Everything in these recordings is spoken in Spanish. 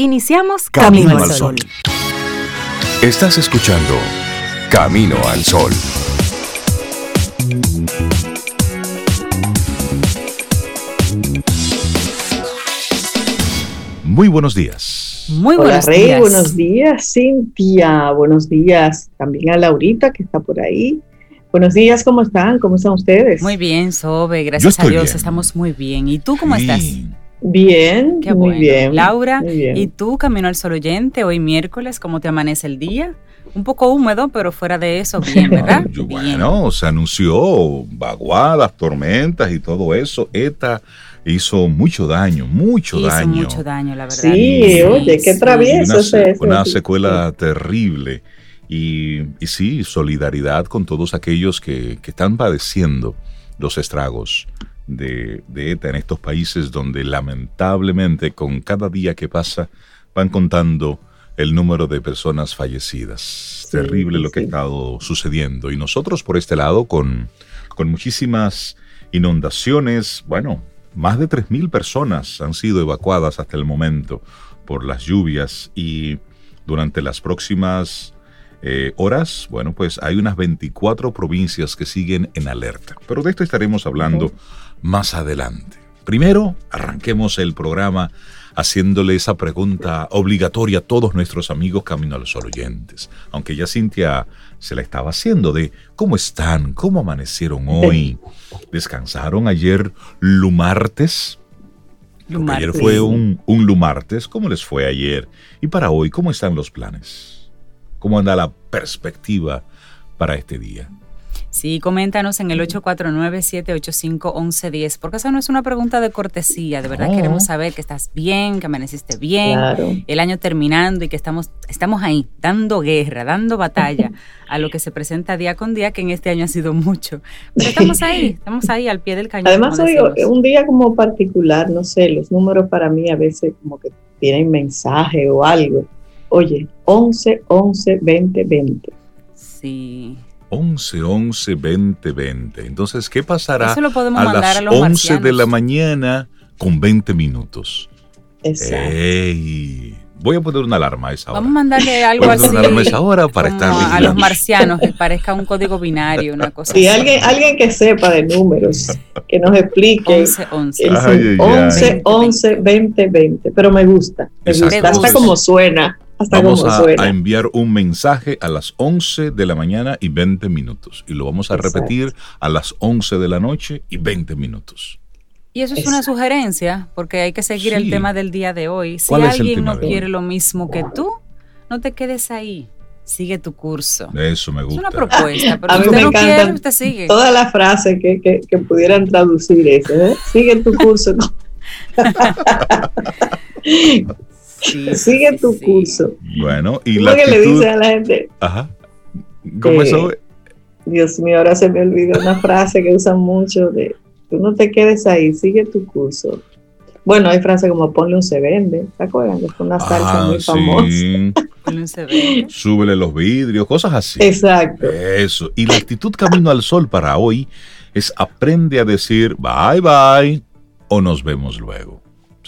Iniciamos Camino, al Sol. Estás escuchando Camino al Sol. Muy buenos días. Muy Hola, buenos Rey, días. buenos días, Cintia. Buenos días también a Laurita, que está por ahí. Buenos días, ¿cómo están? ¿Cómo están ustedes? Muy bien, Sobe, gracias a Dios, bien. estamos muy bien. ¿Y tú cómo estás? Sí. Bien, Qué muy bueno. bien. Laura, muy bien. ¿y tú, Camino al Sol oyente, hoy miércoles, cómo te amanece el día? Un poco húmedo, pero fuera de eso, bien, ¿verdad? Yo, Bien. bueno, se anunció vaguadas, tormentas y todo eso. ETA hizo mucho daño, mucho Hizo daño. mucho daño, la verdad. Sí, oye, qué travieso una, es se- una sí, secuela terrible. Y, y sí, solidaridad con todos aquellos que, que están padeciendo los estragos de, de ETA en estos países donde lamentablemente con cada día que pasa van contando el número de personas fallecidas. Terrible lo que ha estado sucediendo. Y nosotros por este lado con, con muchísimas inundaciones, bueno, más de 3.000 personas han sido evacuadas hasta el momento por las lluvias y durante las próximas eh, horas, bueno, pues hay unas 24 provincias que siguen en alerta. Pero de esto estaremos hablando más adelante. Primero, arranquemos el programa haciéndole esa pregunta obligatoria a todos nuestros amigos Camino al Sol oyentes. Aunque ya Cintia se la estaba haciendo de cómo están, cómo amanecieron hoy. ¿Descansaron ayer lumartes? Ayer fue un, un lumartes. ¿Cómo les fue ayer? Y para hoy, ¿cómo están los planes? ¿Cómo anda la perspectiva para este día? Sí, coméntanos en el 849-785-1110, porque esa no es una pregunta de cortesía, de verdad queremos saber que estás bien, que amaneciste bien, Claro. el año terminando y que estamos, estamos ahí, dando guerra, dando batalla a lo que se presenta día con día, que en este año ha sido mucho. Pero estamos ahí, estamos ahí al pie del cañón. Además, decimos. un día como particular, no sé, los números para mí a veces como que tienen mensaje o algo. Oye, 11, 11, 20, 20. Sí. 11, 11, 20, 20. Entonces, ¿qué pasará Eso lo podemos a mandar las a los 11 de la marcianos. mañana con 20 minutos? Exacto. ¡Ey! Voy a poner una alarma a esa hora. Vamos a mandarle algo Voy a así poner una alarma a esa hora para estar a los marcianos, que parezca un código binario, una cosa Si así. alguien, alguien que sepa de números, que nos explique. 11, 11. el Ay, ay, ay. 11, 11, 20, 20. Pero me gusta. Me Exacto. gusta. Hasta como suena. Hasta Vamos a, a enviar un mensaje a las 11 de la mañana y 20 minutos. Y lo vamos a Exacto. repetir a las 11 de la noche y 20 minutos. Y eso es una Exacto. sugerencia, porque hay que seguir el Sí. tema del día de hoy. Si ¿Cuál es el alguien no quiere lo mismo que tú, no te quedes ahí. Sigue tu curso. Eso me Es gusta. una propuesta, pero A si mí usted me no quiere, usted sigue. Todas las frases que, que, que pudieran traducir eso. ¿eh? Sigue tu curso. Sí, Sigue tu sí. curso. Bueno, y ¿Cómo la que le actitud... dicen a la gente? Ajá. ¿Cómo Eh, eso? Dios mío, ahora se me olvidó una frase que usan mucho de tú no te quedes ahí, sigue tu curso. Bueno, hay frases como ponle un se vende, ¿se acuerdan? Que fue una salsa Ah, muy famosa. sí. Ponle un CV. Súbele los vidrios, cosas así. Exacto. Eso. Y la actitud camino al sol para hoy es aprende a decir bye bye o nos vemos luego.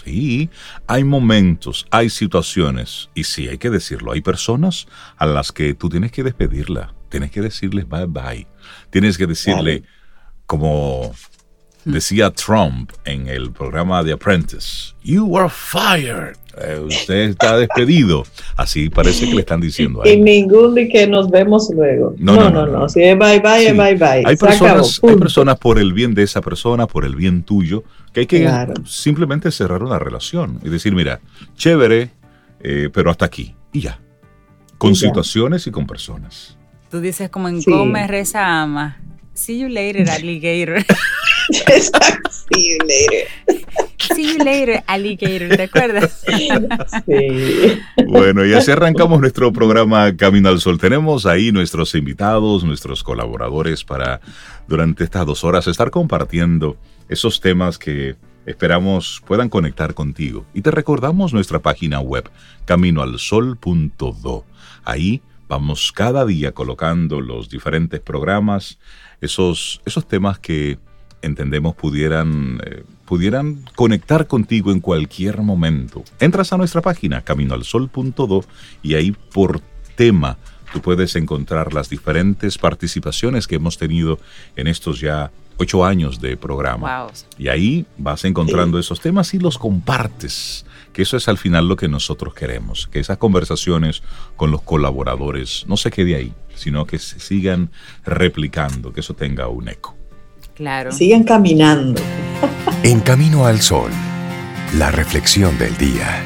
Sí, hay momentos, hay situaciones, y sí, hay que decirlo, hay personas a las que tú tienes que despedirla, tienes que decirles bye bye, tienes que decirle, como decía Trump en el programa The Apprentice, you are fired, Eh, usted está despedido, así parece que le están diciendo a Y ningún de que nos vemos luego. No, No, no, no, no, no. no. Si es bye bye, Sí. es bye bye. Hay Se acabó, personas, hay personas por el bien de esa persona, por el bien tuyo, que hay que Claro. simplemente cerrar una relación y decir, mira, chévere, eh, pero hasta aquí y ya. Con Y ya. situaciones y con personas. Tú dices como en Sí. come, reza, ama. See you later, alligator. See you later. See you later, alligator. ¿Te acuerdas? Sí. Bueno, y así arrancamos nuestro programa Camino al Sol. Tenemos ahí nuestros invitados, nuestros colaboradores para durante estas dos horas estar compartiendo esos temas que esperamos puedan conectar contigo. Y te recordamos nuestra página web, caminoalsol.do. Ahí vamos cada día colocando los diferentes programas, esos, esos temas que entendemos pudieran, eh, pudieran conectar contigo en cualquier momento. Entras a nuestra página caminoalsol.do y ahí por tema tú puedes encontrar las diferentes participaciones que hemos tenido en estos ya ocho años de programa. Y ahí vas encontrando esos temas y los compartes, que eso es al final lo que nosotros queremos, que esas conversaciones con los colaboradores no se quede ahí, sino que se sigan replicando, que eso tenga un eco. Claro. Sigan caminando. En Camino al Sol, la reflexión del día.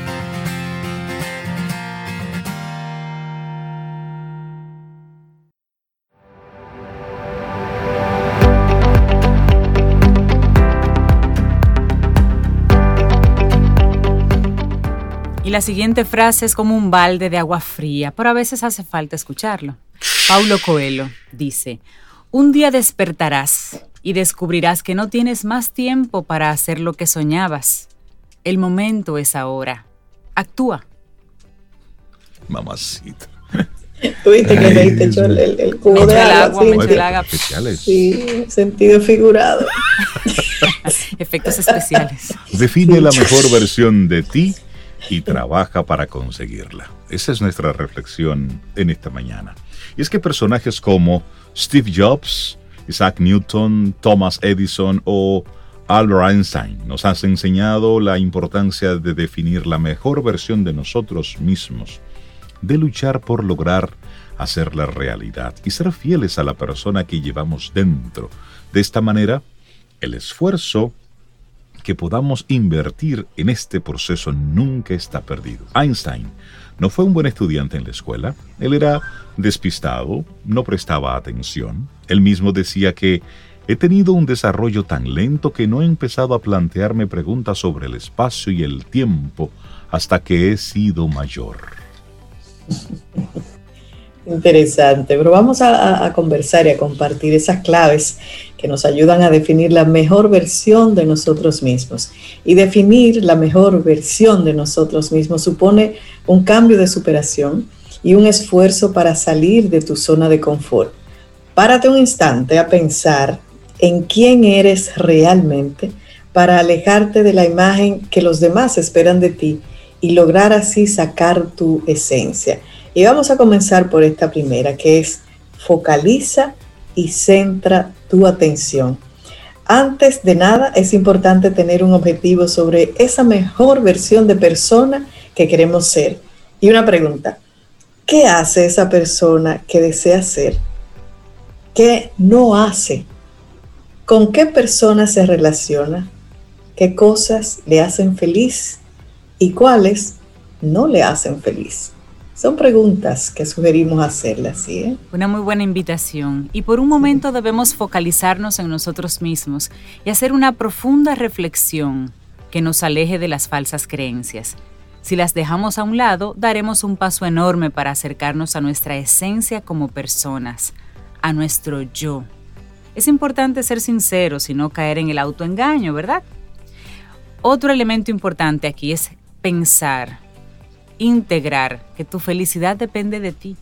Y la siguiente frase es como un balde de agua fría, pero a veces hace falta escucharlo. Paulo Coelho dice, un día despertarás y descubrirás que no tienes más tiempo para hacer lo que soñabas. El momento es ahora. Actúa. Mamacita. Tuviste que leíste el, el, el, cubo de agua. especiales. Sí, sentido figurado. Efectos especiales. Define la mejor versión de ti y trabaja para conseguirla. Esa es nuestra reflexión en esta mañana. Y es que personajes como Steve Jobs, Isaac Newton, Thomas Edison o Albert Einstein nos han enseñado la importancia de definir la mejor versión de nosotros mismos, de luchar por lograr hacer la realidad y ser fieles a la persona que llevamos dentro. De esta manera, el esfuerzo que podamos invertir en este proceso nunca está perdido. Einstein no fue un buen estudiante en la escuela, él era despistado, no prestaba atención. Él mismo decía que he tenido un desarrollo tan lento que no he empezado a plantearme preguntas sobre el espacio y el tiempo hasta que he sido mayor. Interesante, pero vamos a, conversar y a compartir esas claves que nos ayudan a definir la mejor versión de nosotros mismos. Y definir la mejor versión de nosotros mismos supone un cambio de superación y un esfuerzo para salir de tu zona de confort. Párate un instante a pensar en quién eres realmente para alejarte de la imagen que los demás esperan de ti y lograr así sacar tu esencia. Y vamos a comenzar por esta primera, que es focaliza y centra tu atención. Antes de nada, es importante tener un objetivo sobre esa mejor versión de persona que queremos ser. Y una pregunta, ¿qué hace esa persona que desea ser? ¿Qué no hace? ¿Con qué persona se relaciona? ¿Qué cosas le hacen feliz? ¿Y cuáles no le hacen feliz? Son preguntas que sugerimos hacerlas, ¿sí? Eh? Una muy buena invitación. Y por un momento debemos focalizarnos en nosotros mismos y hacer una profunda reflexión que nos aleje de las falsas creencias. Si las dejamos a un lado, daremos un paso enorme para acercarnos a nuestra esencia como personas, a nuestro yo. Es importante ser sinceros y no caer en el autoengaño, ¿verdad? Otro elemento importante aquí es pensar integrar que tu felicidad depende de ti.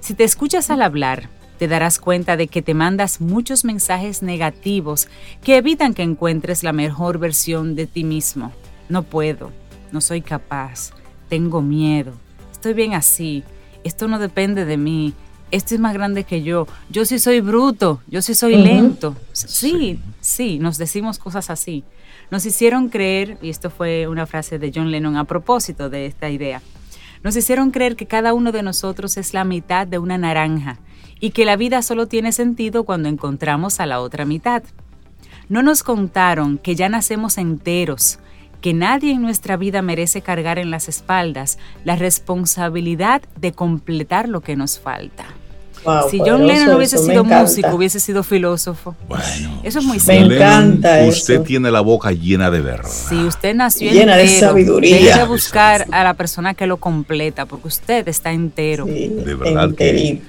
Si te escuchas al hablar, te darás cuenta de que te mandas muchos mensajes negativos que evitan que encuentres la mejor versión de ti mismo. No puedo, no soy capaz, tengo miedo, estoy bien así, esto no depende de mí, esto es más grande que yo, yo sí soy bruto, yo sí soy lento. Sí, sí, nos decimos cosas así. Nos hicieron creer, y esto fue una frase de John Lennon a propósito de esta idea, nos hicieron creer que cada uno de nosotros es la mitad de una naranja y que la vida solo tiene sentido cuando encontramos a la otra mitad. No nos contaron que ya nacemos enteros, que nadie en nuestra vida merece cargar en las espaldas la responsabilidad de completar lo que nos falta si John Lennon no hubiese sido músico, hubiese sido filósofo. Bueno, eso es muy simple. Me encanta Usted tiene la boca llena de verdad. Si usted nació llena de sabiduría. Deje de buscar a la persona que lo completa, porque usted está entero. de verdad que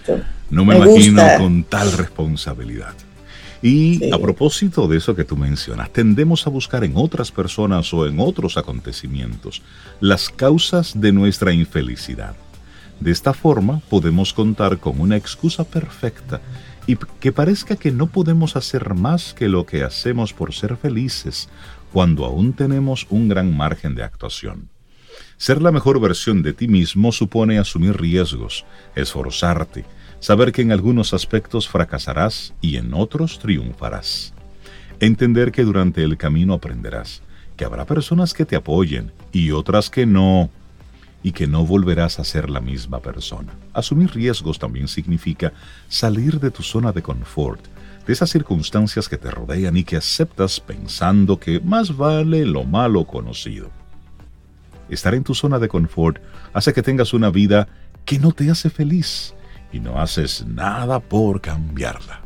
no me, imagino con tal responsabilidad. Y a propósito de eso que tú mencionas, tendemos a buscar en otras personas o en otros acontecimientos las causas de nuestra infelicidad. De esta forma podemos contar con una excusa perfecta y que parezca que no podemos hacer más que lo que hacemos por ser felices cuando aún tenemos un gran margen de actuación. Ser la mejor versión de ti mismo supone asumir riesgos, esforzarte, saber que en algunos aspectos fracasarás y en otros triunfarás. Entender que durante el camino aprenderás, que habrá personas que te apoyen y otras que no, y que no volverás a ser la misma persona. Asumir riesgos también significa salir de tu zona de confort, de esas circunstancias que te rodean y que aceptas pensando que más vale lo malo conocido. Estar en tu zona de confort hace que tengas una vida que no te hace feliz y no haces nada por cambiarla.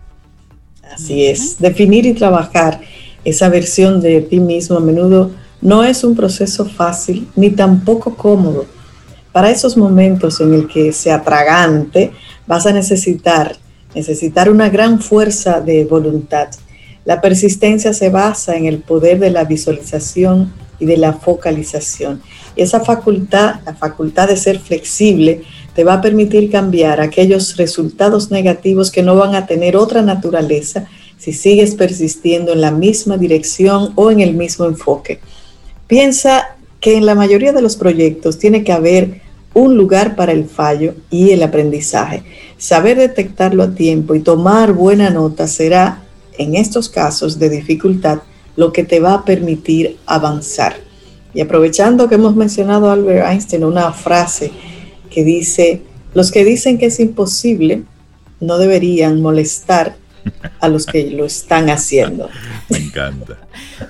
Así es, definir y trabajar esa versión de ti mismo a menudo no es un proceso fácil ni tampoco cómodo para esos momentos en el que se atragante, vas a necesitar, necesitar una gran fuerza de voluntad. La persistencia se basa en el poder de la visualización y de la focalización. Y esa facultad, la facultad de ser flexible, te va a permitir cambiar aquellos resultados negativos que no van a tener otra naturaleza si sigues persistiendo en la misma dirección o en el mismo enfoque. Piensa que en la mayoría de los proyectos tiene que haber un lugar para el fallo y el aprendizaje. Saber detectarlo a tiempo y tomar buena nota será, en estos casos de dificultad, lo que te va a permitir avanzar. Y aprovechando que hemos mencionado a Albert Einstein, una frase que dice, los que dicen que es imposible no deberían molestar a los que lo están haciendo. Me encanta.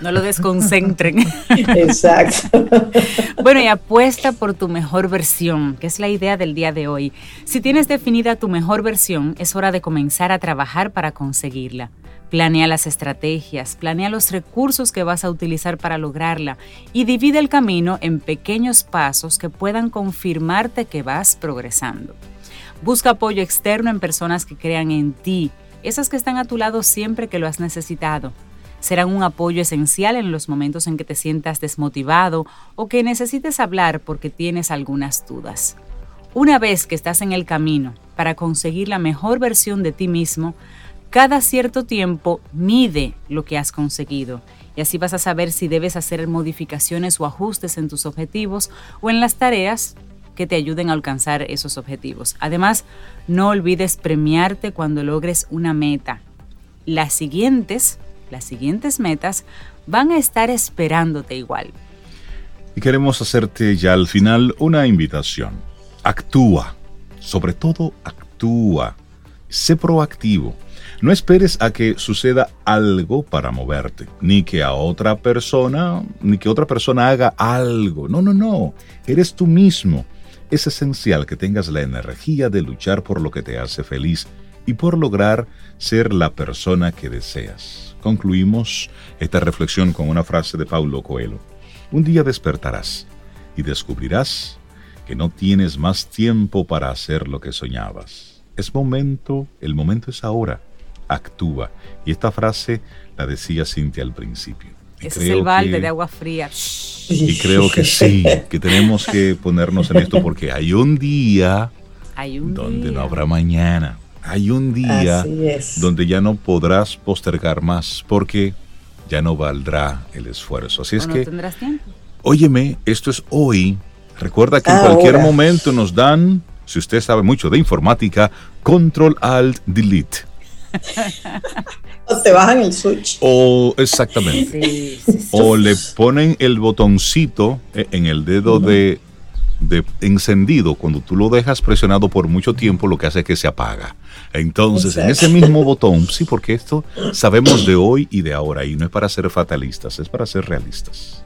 No lo desconcentren. Exacto. Bueno, y apuesta por tu mejor versión, que es la idea del día de hoy. Si tienes definida tu mejor versión, es hora de comenzar a trabajar para conseguirla. Planea las estrategias, planea los recursos que vas a utilizar para lograrla y divide el camino en pequeños pasos que puedan confirmarte que vas progresando. Busca apoyo externo en personas que crean en ti, esas que están a tu lado siempre que lo has necesitado. Serán un apoyo esencial en los momentos en que te sientas desmotivado o que necesites hablar porque tienes algunas dudas. Una vez que estás en el camino para conseguir la mejor versión de ti mismo, cada cierto tiempo mide lo que has conseguido y así vas a saber si debes hacer modificaciones o ajustes en tus objetivos o en las tareas que te ayuden a alcanzar esos objetivos. Además, no olvides premiarte cuando logres una meta. Las siguientes, las siguientes metas van a estar esperándote igual. Y queremos hacerte ya al final una invitación. Actúa, sobre todo actúa. Sé proactivo. No esperes a que suceda algo para moverte, ni que a otra persona, ni que otra persona haga algo. No, no, no. Eres tú mismo es esencial que tengas la energía de luchar por lo que te hace feliz y por lograr ser la persona que deseas. Concluimos esta reflexión con una frase de Paulo Coelho. Un día despertarás y descubrirás que no tienes más tiempo para hacer lo que soñabas. Es momento, el momento es ahora. Actúa. Y esta frase la decía Cintia al principio. Ese es el balde de agua fría. Y creo que sí, que tenemos que ponernos en esto porque hay un día donde no habrá mañana. Hay un día donde ya no podrás postergar más porque ya no valdrá el esfuerzo. Así es no que, tendrás tiempo. óyeme, esto es hoy. Recuerda que en cualquier momento nos dan, si usted sabe mucho de informática, control alt delete o te bajan el switch. O exactamente. O le ponen el botoncito eh, en el dedo de, de, encendido. Cuando tú lo dejas presionado por mucho tiempo, lo que hace es que se apaga. Entonces, en ese mismo botón, sí, porque esto sabemos de hoy y de ahora, y no es para ser fatalistas, es para ser realistas.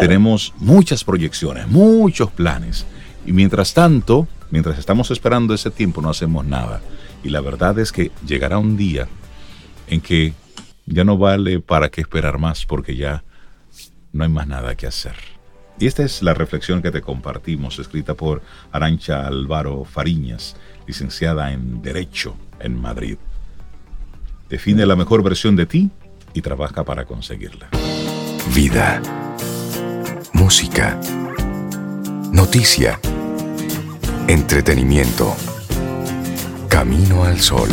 Tenemos muchas proyecciones, muchos planes, y mientras tanto, mientras estamos esperando ese tiempo, no hacemos nada. Y la verdad es que llegará un día en que ya no vale para qué esperar más porque ya no hay más nada que hacer. Y esta es la reflexión que te compartimos, escrita por Arancha Álvaro Fariñas, licenciada en Derecho en Madrid. Define la mejor versión de ti y trabaja para conseguirla. Vida. Música. Noticia. Entretenimiento. Camino al sol.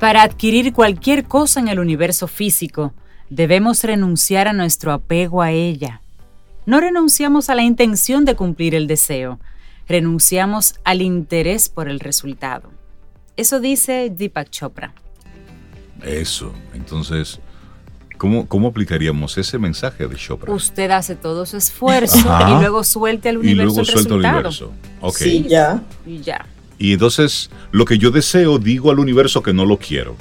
Para adquirir cualquier cosa en el universo físico, debemos renunciar a nuestro apego a ella. No renunciamos a la intención de cumplir el deseo, renunciamos al interés por el resultado. Eso dice Deepak Chopra. Eso, entonces, ¿cómo, cómo aplicaríamos ese mensaje de Chopra? Usted hace todo su esfuerzo y luego suelte al universo y luego el suelta al universo. Ok. Sí, ya. Y ya. Y entonces, lo que yo deseo, digo al universo que no lo quiero,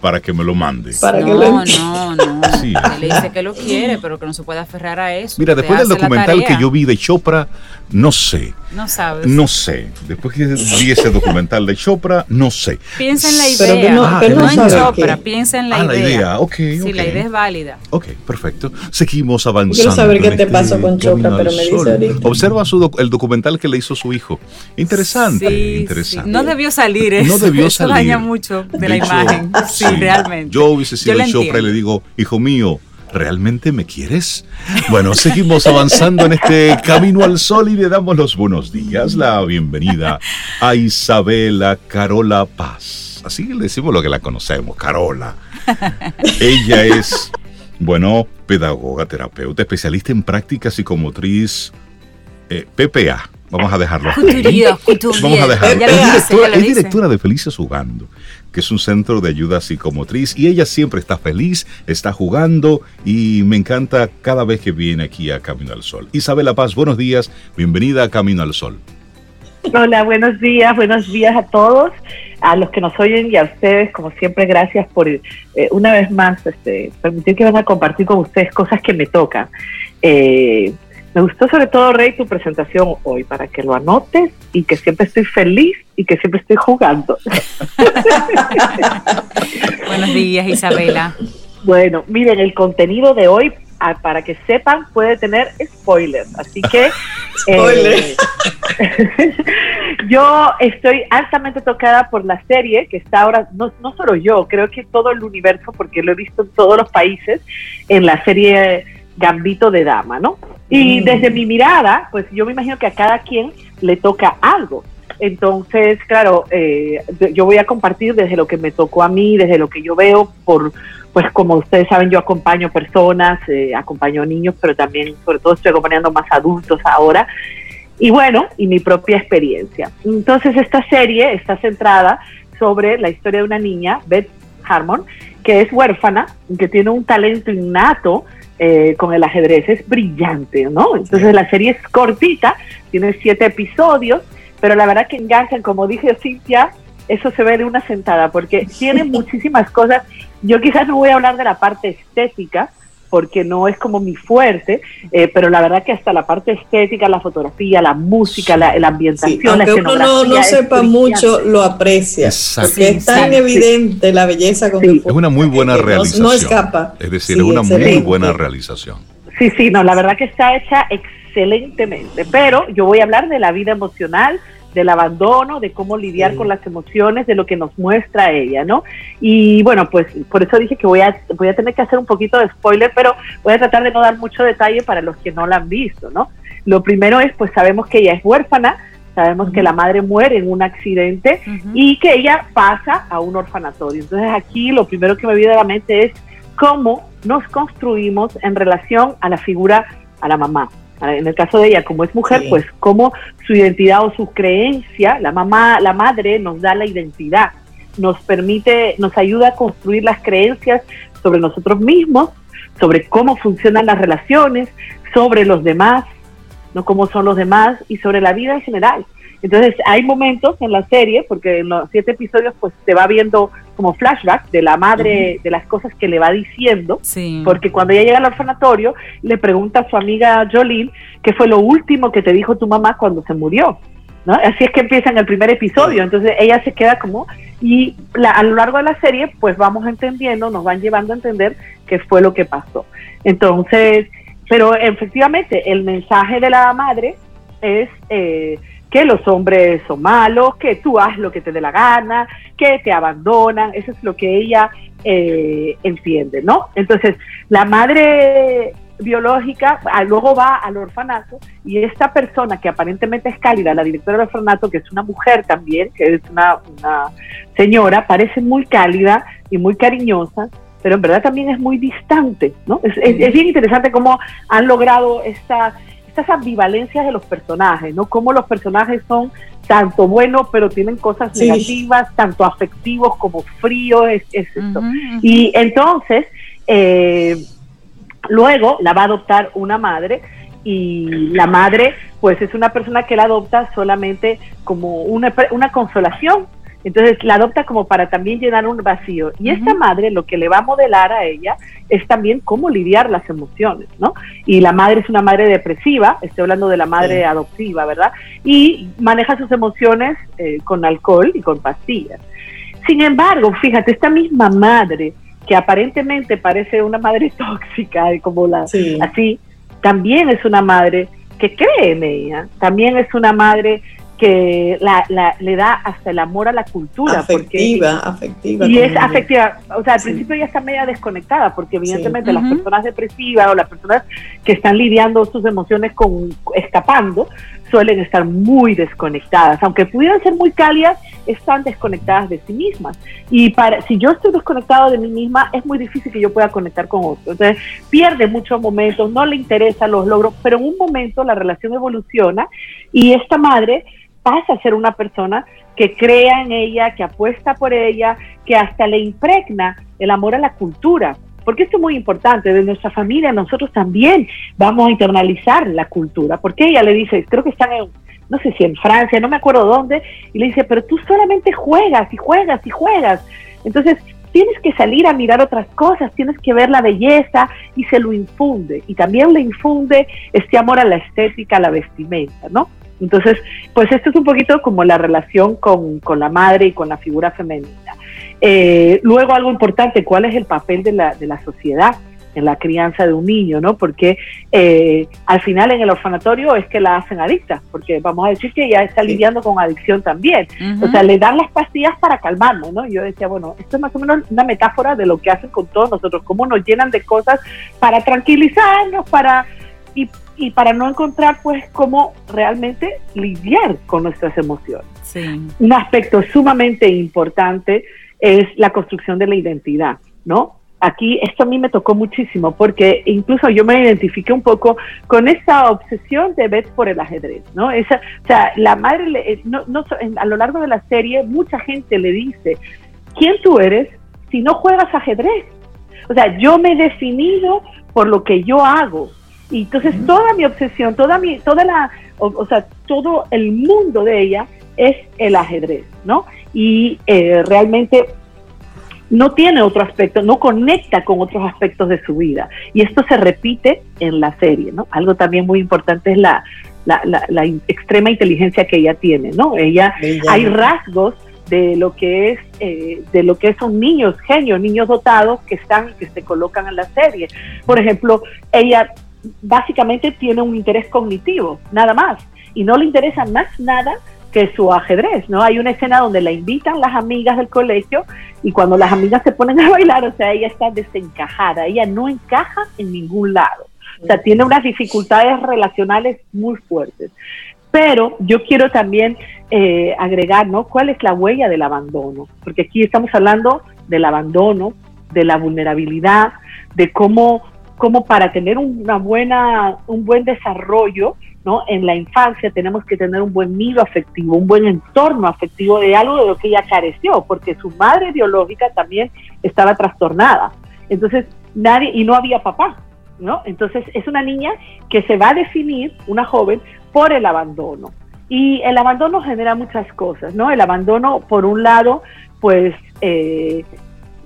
para que me lo mande. Para que no, lo no, no. Sí. Él le dice que lo quiere, pero que no se puede aferrar a eso. Mira, después del documental que yo vi de Chopra, no sé, No sabes. no sé. Después que vi ese documental de Chopra, no sé. Piensa en la idea. Pero que no- Ah, que no no en Chopra, qué. piensa en la Ah, idea. la idea, ok, ok. la idea es válida. Ok, perfecto. Seguimos avanzando. Quiero saber qué te este pasó con Chopra, pero me dice sol. ahorita. Observa su doc- el documental que le hizo su hijo. Interesante, Sí, interesante. sí. No debió salir eso. No debió Eso salir. daña mucho de, la hecho, imagen. Sí, realmente. Yo hubiese sido Chopra y le digo, hijo mío, ¿realmente me quieres? Bueno, seguimos avanzando en este camino al sol y le damos los buenos días, la bienvenida a Isabela Carola Paz. Así le decimos lo que la conocemos, Carola. Ella es, bueno, pedagoga, terapeuta, especialista en práctica psicomotriz, eh, PPA. Vamos a dejarlo. Vamos a dejarlo. Es directora de Felices Jugando, que es un centro de ayuda psicomotriz y ella siempre está feliz, está jugando y me encanta cada vez que viene aquí a Camino al Sol. Isabela Paz, buenos días, bienvenida a Camino al Sol. Hola, buenos días, buenos días a todos, a los que nos oyen y a ustedes, como siempre, gracias por eh, una vez más este, permitir que venga a compartir con ustedes cosas que me tocan. Eh, me gustó sobre todo, Rey, tu presentación hoy, para que lo anotes y que siempre estoy feliz y que siempre estoy jugando. Buenos días, Isabela. Bueno, miren, el contenido de hoy, ah, para que sepan, puede tener spoilers, así que... Eh, yo estoy altamente tocada por la serie que está ahora, no, no solo yo, creo que todo el universo, porque lo he visto en todos los países, en la serie Gambito de Dama, ¿no? Y Mm. desde mi mirada, pues yo me imagino que a cada quien le toca algo. Entonces, claro, eh, yo voy a compartir desde lo que me tocó a mí, desde lo que yo veo, por, pues como ustedes saben, yo acompaño personas, eh, acompaño niños, pero también, sobre todo, estoy acompañando más adultos ahora. Y bueno, y mi propia experiencia. Entonces, esta serie está centrada sobre la historia de una niña, Beth Harmon, que es huérfana, que tiene un talento innato eh, con el ajedrez, es brillante, ¿no? Entonces, la serie es cortita, tiene siete episodios, pero la verdad que enganchan, como dije Cintia, eso se ve de una sentada, porque tiene muchísimas cosas. Yo quizás no voy a hablar de la parte estética, porque no es como mi fuerte, eh, pero la verdad que hasta la parte estética, la fotografía, la música, la, la ambientación, Sí, la aunque uno no, no sepa mucho, lo aprecia. Exacto. Porque Sí, es tan sí. evidente la belleza con Sí. que Es una muy buena que no- realización. No, escapa. Es decir, Sí, es una muy buena realización. Sí, sí, no, la verdad que está hecha excelentemente, pero yo voy a hablar de la vida emocional, del abandono, de cómo lidiar Sí. con las emociones, de lo que nos muestra ella, ¿no? Y bueno, pues por eso dije que voy a, voy a tener que hacer un poquito de spoiler, pero voy a tratar de no dar mucho detalle para los que no la han visto, ¿no? Lo primero es, pues sabemos que ella es huérfana, sabemos que la madre muere en un accidente y que ella pasa a un orfanatorio. Entonces aquí lo primero que me viene a la mente es cómo nos construimos en relación a la figura, a la mamá. En el caso de ella, como es mujer, Sí. pues cómo su identidad o su creencia, la mamá, la madre nos da la identidad, nos permite, nos ayuda a construir las creencias sobre nosotros mismos, sobre cómo funcionan las relaciones, sobre los demás, no cómo son los demás y sobre la vida en general. Entonces hay momentos en la serie, porque en los siete episodios pues se va viendo como flashback de la madre, de las cosas que le va diciendo, Sí. porque cuando ella llega al orfanatorio le pregunta a su amiga Jolene qué fue lo último que te dijo tu mamá cuando se murió. ¿no? Así es que empieza en el primer episodio, entonces ella se queda como, y la- a lo largo de la serie pues vamos entendiendo, nos van llevando a entender qué fue lo que pasó. Entonces, pero efectivamente el mensaje de la madre es eh, que los hombres son malos, que tú haz lo que te dé la gana, que te abandonan, eso es lo que ella eh, entiende, ¿no? Entonces, la madre biológica, ah, luego va al orfanato y esta persona que aparentemente es cálida, la directora del orfanato, que es una mujer también, que es una, señora, parece muy cálida y muy cariñosa, pero en verdad también es muy distante, ¿no? Es, bien interesante cómo han logrado esta, estas ambivalencias de los personajes, ¿no? Cómo los personajes son tanto buenos, pero tienen cosas negativas, tanto afectivos como fríos, es, esto. Y entonces, eh, Luego la va a adoptar una madre y la madre pues es una persona que la adopta solamente como una, una consolación. Entonces la adopta como para también llenar un vacío. Y esta madre lo que le va a modelar a ella es también cómo lidiar las emociones, ¿no? Y la madre es una madre depresiva, estoy hablando de la madre adoptiva, ¿verdad? Y maneja sus emociones eh, con alcohol y con pastillas. Sin embargo, fíjate, esta misma madre que aparentemente parece una madre tóxica, como la así, también es una madre que cree en ella, también es una madre que la, le da hasta el amor a la cultura. Afectiva, afectiva. Y es afectiva. O sea, al principio ya está media desconectada, porque evidentemente las personas depresivas o las personas que están lidiando sus emociones con escapando, suelen estar muy desconectadas, aunque pudieran ser muy cálidas, están desconectadas de sí mismas. Y para, si yo estoy desconectado de mí misma, es muy difícil que yo pueda conectar con otro. Entonces, pierde muchos momentos, no le interesan los logros, pero en un momento la relación evoluciona y esta madre pasa a ser una persona que crea en ella, que apuesta por ella, que hasta le impregna el amor a la cultura porque esto es muy importante, de nuestra familia nosotros también vamos a internalizar la cultura, porque ella le dice, creo que están en, no sé si en Francia, no me acuerdo dónde, y le dice, pero tú solamente juegas y juegas y juegas. Entonces, tienes que salir a mirar otras cosas, tienes que ver la belleza y se lo infunde. Y también le infunde este amor a la estética, a la vestimenta, ¿no? Entonces, pues esto es un poquito como la relación con, con la madre y con la figura femenina. Eh, luego algo importante, ¿cuál es el papel de la, de la sociedad? en la crianza de un niño, ¿no? Porque eh, al final en el orfanatorio es que la hacen adicta, porque vamos a decir que ella está lidiando con adicción también. O sea, le dan las pastillas para calmarnos, ¿no? Yo decía, bueno, esto es más o menos una metáfora de lo que hacen con todos nosotros, cómo nos llenan de cosas para tranquilizarnos, para y, y para no encontrar, pues, cómo realmente lidiar con nuestras emociones. Sí. Un aspecto sumamente importante es la construcción de la identidad, ¿no? Aquí esto a mí me tocó muchísimo porque incluso yo me identifiqué un poco con esa obsesión de Beth por el ajedrez, ¿no? Esa, o sea, la madre, eh, no, no, a lo largo de la serie, mucha gente le dice, ¿quién tú eres si no juegas ajedrez? O sea, yo me he definido por lo que yo hago. Y entonces toda mi obsesión, toda mi, toda la, o sea, todo el mundo de ella es el ajedrez, ¿no? Y eh, realmente no tiene otro aspecto, no conecta con otros aspectos de su vida. Y esto se repite en la serie, ¿no? Algo también muy importante es la, la, extrema inteligencia que ella tiene, ¿no? Ella, hay rasgos de lo que es eh, de lo que son niños genios niños dotados que están que se colocan en la serie por ejemplo ella básicamente tiene un interés cognitivo nada más y no le interesa más nada que su ajedrez, ¿no? Hay una escena donde la invitan las amigas del colegio y cuando las amigas se ponen a bailar, o sea, ella está desencajada, ella no encaja en ningún lado. O sea, tiene unas dificultades relacionales muy fuertes. Pero yo quiero también eh, agregar, ¿no? ¿Cuál es la huella del abandono? Porque aquí estamos hablando del abandono, de la vulnerabilidad, de cómo, cómo para tener una buena, un buen desarrollo ¿no? En la infancia tenemos que tener un buen nido afectivo, un buen entorno afectivo de algo de lo que ella careció, porque su madre biológica también estaba trastornada. Entonces, nadie, y no había papá, ¿no? Entonces, es una niña que se va a definir, una joven, por el abandono. Y el abandono genera muchas cosas, ¿no? El abandono, por un lado, pues, eh,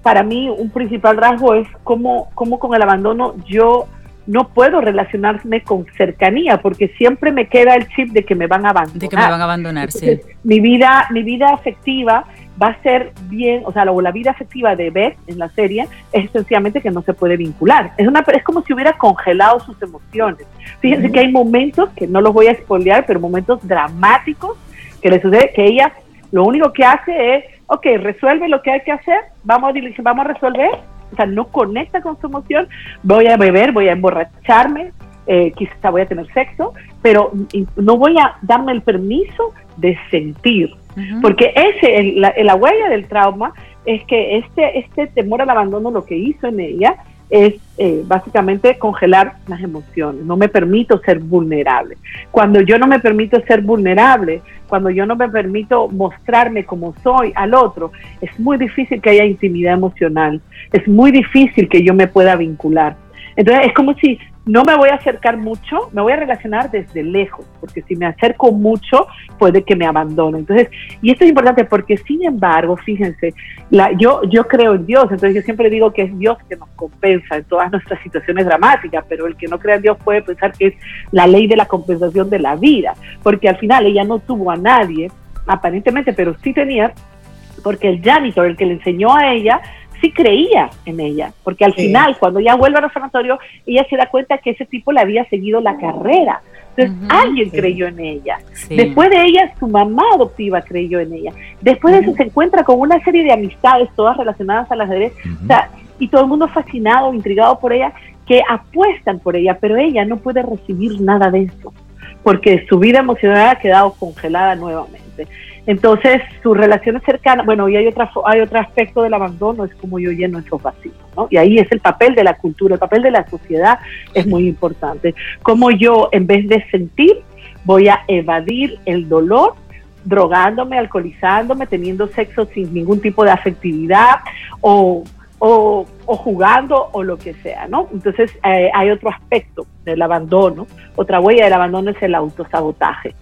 para mí un principal rasgo es cómo, cómo con el abandono yo no puedo relacionarme con cercanía porque siempre me queda el chip de que me van a abandonar. De que me van a abandonar, sí. Mi vida, mi vida afectiva va a ser bien, o sea, la, la vida afectiva de Beth en la serie es sencillamente que no se puede vincular. Es, una, es como si hubiera congelado sus emociones. Fíjense que hay momentos, que no los voy a espolear, pero momentos dramáticos que le sucede que ella lo único que hace es, ok, resuelve lo que hay que hacer, vamos a, vamos a resolver, o sea, no conecta con su emoción, voy a beber, voy a emborracharme, eh, quizá voy a tener sexo, pero no voy a darme el permiso de sentir. Porque ese, la, la, huella del trauma es que este, este temor al abandono lo que hizo en ella es eh, básicamente congelar las emociones. No me permito ser vulnerable. Cuando yo no me permito ser vulnerable, cuando yo no me permito mostrarme como soy al otro, es muy difícil que haya intimidad emocional. Es muy difícil que yo me pueda vincular. Entonces es como si no me voy a acercar mucho, me voy a relacionar desde lejos, porque si me acerco mucho puede que me abandone. Entonces, y esto es importante porque sin embargo, fíjense, la, yo, yo creo en Dios, entonces yo siempre digo que es Dios que nos compensa en todas nuestras situaciones dramáticas, pero el que no crea en Dios puede pensar que es la ley de la compensación de la vida, porque al final ella no tuvo a nadie, aparentemente, pero sí tenía porque el janitor, el que le enseñó a ella, sí creía en ella, porque al final, cuando ella vuelve al sanatorio, ella se da cuenta que ese tipo le había seguido la carrera. Entonces, alguien creyó en ella. Después de ella, su mamá adoptiva creyó en ella. Después de eso, se encuentra con una serie de amistades, todas relacionadas a las redes, y todo el mundo fascinado, intrigado por ella, que apuestan por ella, pero ella no puede recibir nada de eso, porque su vida emocional ha quedado congelada nuevamente. Entonces, sus relaciones cercanas, bueno, y hay, otra, hay otro aspecto del abandono, es como yo lleno esos vacíos, ¿no? Y ahí es el papel de la cultura, el papel de la sociedad es muy importante. Como yo, en vez de sentir, voy a evadir el dolor drogándome, alcoholizándome, teniendo sexo sin ningún tipo de afectividad o, o, jugando o lo que sea, ¿no? Entonces eh, hay otro aspecto del abandono, otra huella del abandono es el autosabotaje,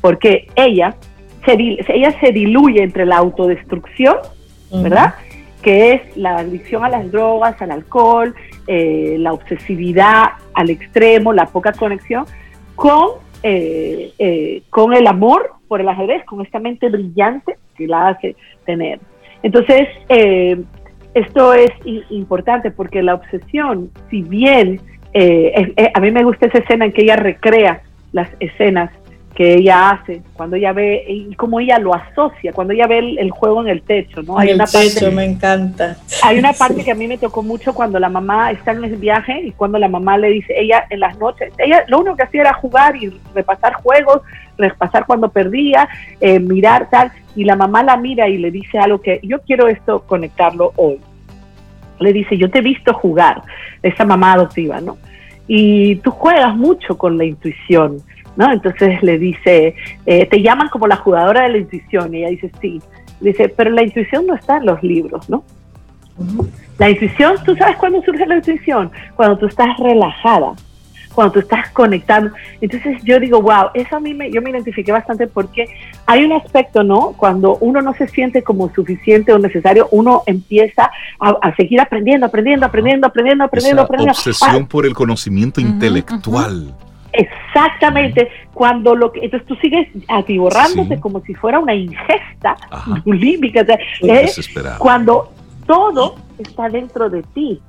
porque ella ella se diluye entre la autodestrucción, ¿verdad? Que es la adicción a las drogas, al alcohol, eh, la obsesividad al extremo, la poca conexión, con, eh, eh, con el amor por el ajedrez, con esta mente brillante que la hace tener. Entonces, esto es importante porque la obsesión, si bien a mí me gusta esa escena en que ella recrea las escenas que ella hace, cuando ella ve y cómo ella lo asocia, cuando ella ve el, juego en el techo, ¿no? Hay el una techo, parte, me encanta. Hay una parte que a mí me tocó mucho cuando la mamá está en el viaje y cuando la mamá le dice, ella en las noches, ella lo único que hacía era jugar y repasar juegos, repasar cuando perdía, eh, mirar tal, y la mamá la mira y le dice algo que yo quiero esto conectarlo hoy. Le dice, yo te he visto jugar, esa mamá adoptiva, ¿no? Y tú juegas mucho con la intuición ¿no? Entonces le dice, eh, te llaman como la jugadora de la intuición, y ella dice, sí. dice, pero la intuición no está en los libros, ¿no? La intuición, ¿tú sabes cuándo surge la intuición? Cuando tú estás relajada, cuando tú estás conectando. Entonces yo digo, wow, eso a mí me, yo me identifiqué bastante porque hay un aspecto, ¿no? Cuando uno no se siente como suficiente o necesario, uno empieza a, seguir aprendiendo, aprendiendo, aprendiendo, aprendiendo, aprendiendo, aprendiendo. Obsesión ah. por el conocimiento intelectual. Exactamente, cuando lo que, entonces tú sigues atiborrándote como si fuera una ingesta bulímica, cuando todo está dentro de ti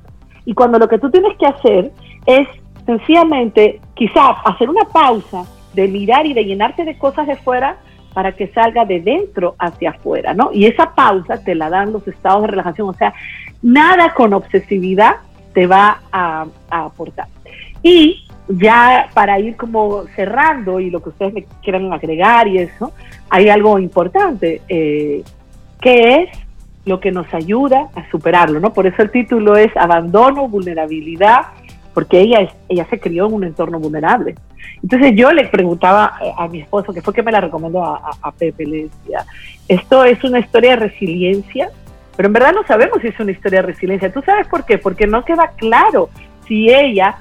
y cuando lo que tú tienes que hacer es sencillamente quizá hacer una pausa de mirar y de llenarte de cosas de fuera para que salga de dentro hacia afuera, ¿no? Y esa pausa te la dan los estados de relajación, o sea, nada con obsesividad te va a, a aportar. Y ya para ir como cerrando y lo que ustedes me quieran agregar y eso, hay algo importante, eh, que es lo que nos ayuda a superarlo, ¿no? Por eso el título es Abandono, Vulnerabilidad, porque ella, es, ella se crió en un entorno vulnerable. Entonces yo le preguntaba a mi esposo, que fue que me la recomendó a, a Pepe, le decía, esto es una historia de resiliencia, pero en verdad no sabemos si es una historia de resiliencia. ¿Tú sabes por qué? Porque no queda claro si ella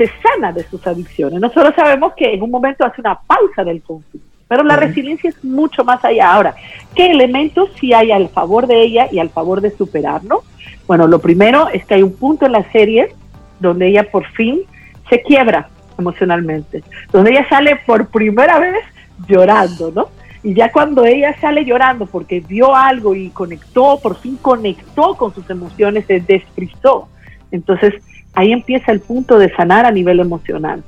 se sana de sus adicciones. Nosotros sabemos que en un momento hace una pausa del consumo, pero la resiliencia es mucho más allá. Ahora, ¿qué elementos sí hay al favor de ella y al favor de superarlo? Bueno, lo primero es que hay un punto en la serie donde ella por fin se quiebra emocionalmente, donde ella sale por primera vez llorando, ¿no? Y ya cuando ella sale llorando porque vio algo y conectó, por fin conectó con sus emociones, se desfrizó. Entonces, ahí empieza el punto de sanar a nivel emocional.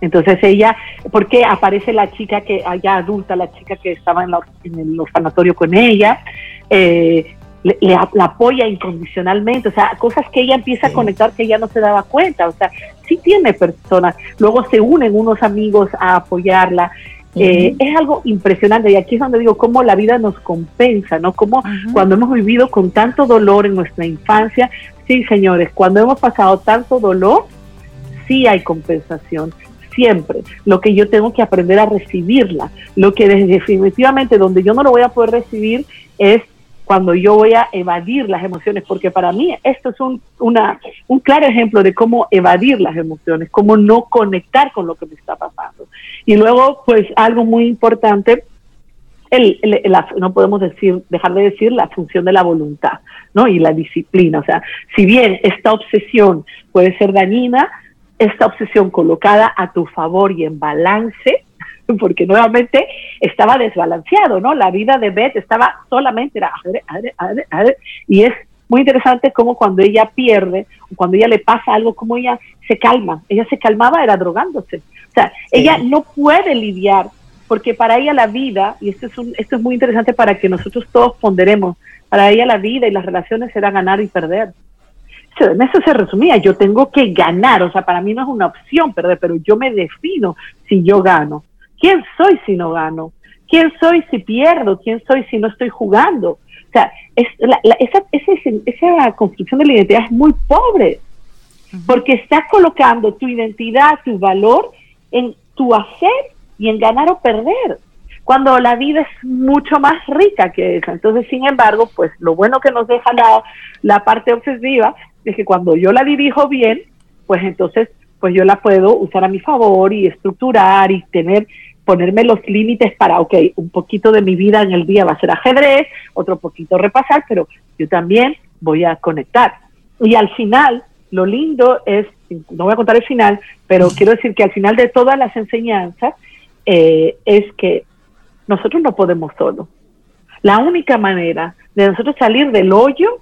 Entonces ella, porque aparece la chica que, allá adulta, la chica que estaba en, el orfanatorio con ella, eh, le, la apoya incondicionalmente, o sea, cosas que ella empieza a conectar que ella no se daba cuenta, o sea, sí tiene personas, luego se unen unos amigos a apoyarla. Eh, es algo impresionante y aquí es donde digo cómo la vida nos compensa, ¿no? Como cuando hemos vivido con tanto dolor en nuestra infancia, sí, señores, cuando hemos pasado tanto dolor, sí hay compensación, siempre. Lo que yo tengo que aprender a recibirla. Lo que definitivamente donde yo no lo voy a poder recibir es cuando yo voy a evadir las emociones, porque para mí esto es un, una, un claro ejemplo de cómo evadir las emociones, cómo no conectar con lo que me está pasando. Y luego, pues algo muy importante, el, no podemos decir, dejar de decir la función de la voluntad, ¿no? Y la disciplina. O sea, si bien esta obsesión puede ser dañina, esta obsesión colocada a tu favor y en balance, porque nuevamente estaba desbalanceado, ¿no? La vida de Beth estaba solamente, era, y es muy interesante cómo cuando ella pierde, cuando ella le pasa algo, como ella se calma, ella se calmaba era drogándose. O sea, ella no puede lidiar, porque para ella la vida, y esto es, un, esto es muy interesante para que nosotros todos ponderemos, para ella la vida y las relaciones era ganar y perder. En eso se resumía, yo tengo que ganar, o sea, para mí no es una opción perder, pero yo me defino si yo gano. ¿Quién soy si no gano? ¿Quién soy si pierdo? ¿Quién soy si no estoy jugando? O sea, es, esa, esa, construcción de la identidad es muy pobre, porque estás colocando tu identidad, tu valor en tu hacer y en ganar o perder, cuando la vida es mucho más rica que eso. Entonces, sin embargo, pues lo bueno que nos deja la, la parte obsesiva es que cuando yo la dirijo bien, pues entonces pues yo la puedo usar a mi favor y estructurar y tener ponerme los límites para, ok, un poquito de mi vida en el día va a ser ajedrez, otro poquito repasar, pero yo también voy a conectar. Y al final, lo lindo es, no voy a contar el final, pero quiero decir que al final de todas las enseñanzas eh, es que nosotros no podemos solo. La única manera de nosotros salir del hoyo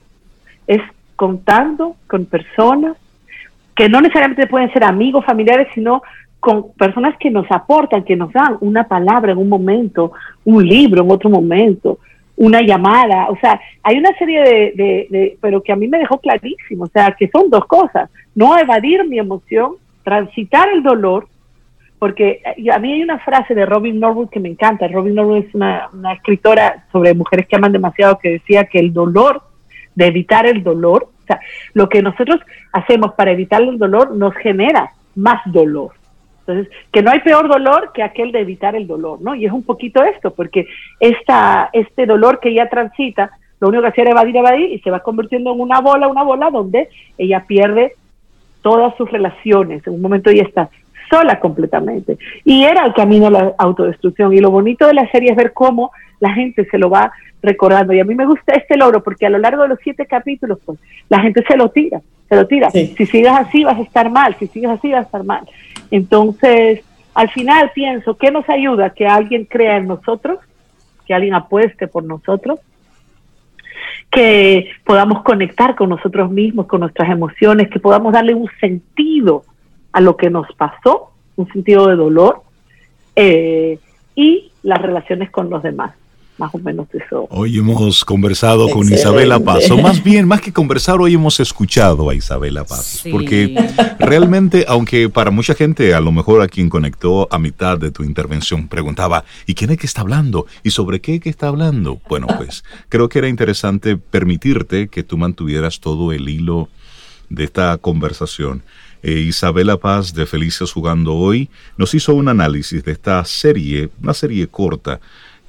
es contando con personas que no necesariamente pueden ser amigos, familiares, sino con personas que nos aportan, que nos dan una palabra en un momento, un libro en otro momento, una llamada, o sea, hay una serie de, de, pero que a mí me dejó clarísimo, o sea, que son dos cosas, no evadir mi emoción, transitar el dolor, porque eh, a mí hay una frase de Robin Norwood que me encanta, Robin Norwood es una, escritora sobre mujeres que aman demasiado que decía que el dolor, de evitar el dolor, o sea, lo que nosotros hacemos para evitar el dolor nos genera más dolor. Entonces, que no hay peor dolor que aquel de evitar el dolor, ¿no? Y es un poquito esto, porque esta, este dolor que ella transita, lo único que hace es evadir, evadir y se va convirtiendo en una bola, una bola donde ella pierde todas sus relaciones. En un momento ella está sola completamente. Y era el camino a la autodestrucción. Y lo bonito de la serie es ver cómo la gente se lo va recordando. Y a mí me gusta este logro porque a lo largo de los siete capítulos, pues, la gente se lo tira, se lo tira. Si sigues así vas a estar mal, si sigues así vas a estar mal. Entonces, al final pienso, ¿qué nos ayuda? Que alguien crea en nosotros, que alguien apueste por nosotros, que podamos conectar con nosotros mismos, con nuestras emociones, que podamos darle un sentido a lo que nos pasó, un sentido de dolor, eh, y las relaciones con los demás más o menos eso. Hoy hemos conversado con Isabela Paz, o más bien, más que conversar, hoy hemos escuchado a Isabela Paz, porque realmente, aunque para mucha gente, a lo mejor a quien conectó a mitad de tu intervención, preguntaba, ¿y quién es que está hablando? ¿Y sobre qué que está hablando? Bueno, pues creo que era interesante permitirte que tú mantuvieras todo el hilo de esta conversación. Eh, Isabela Paz de Felices Jugando Hoy nos hizo un análisis de esta serie, una serie corta,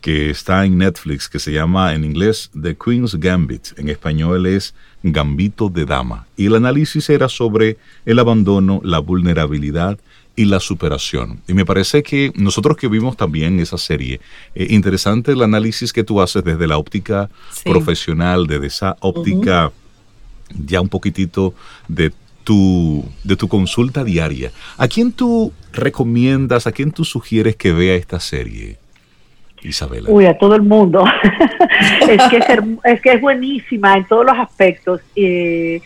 que está en Netflix, que se llama en inglés The Queen's Gambit, en español es Gambito de Dama. Y el análisis era sobre el abandono, la vulnerabilidad y la superación. Y me parece que nosotros que vimos también esa serie, eh, interesante el análisis que tú haces desde la óptica profesional, desde esa óptica ya un poquitito de tu, de tu consulta diaria. ¿A quién tú recomiendas, a quién tú sugieres que vea esta serie? Isabela? Uy, a todo el mundo. es, que es, que es buenísima en todos los aspectos. Eh,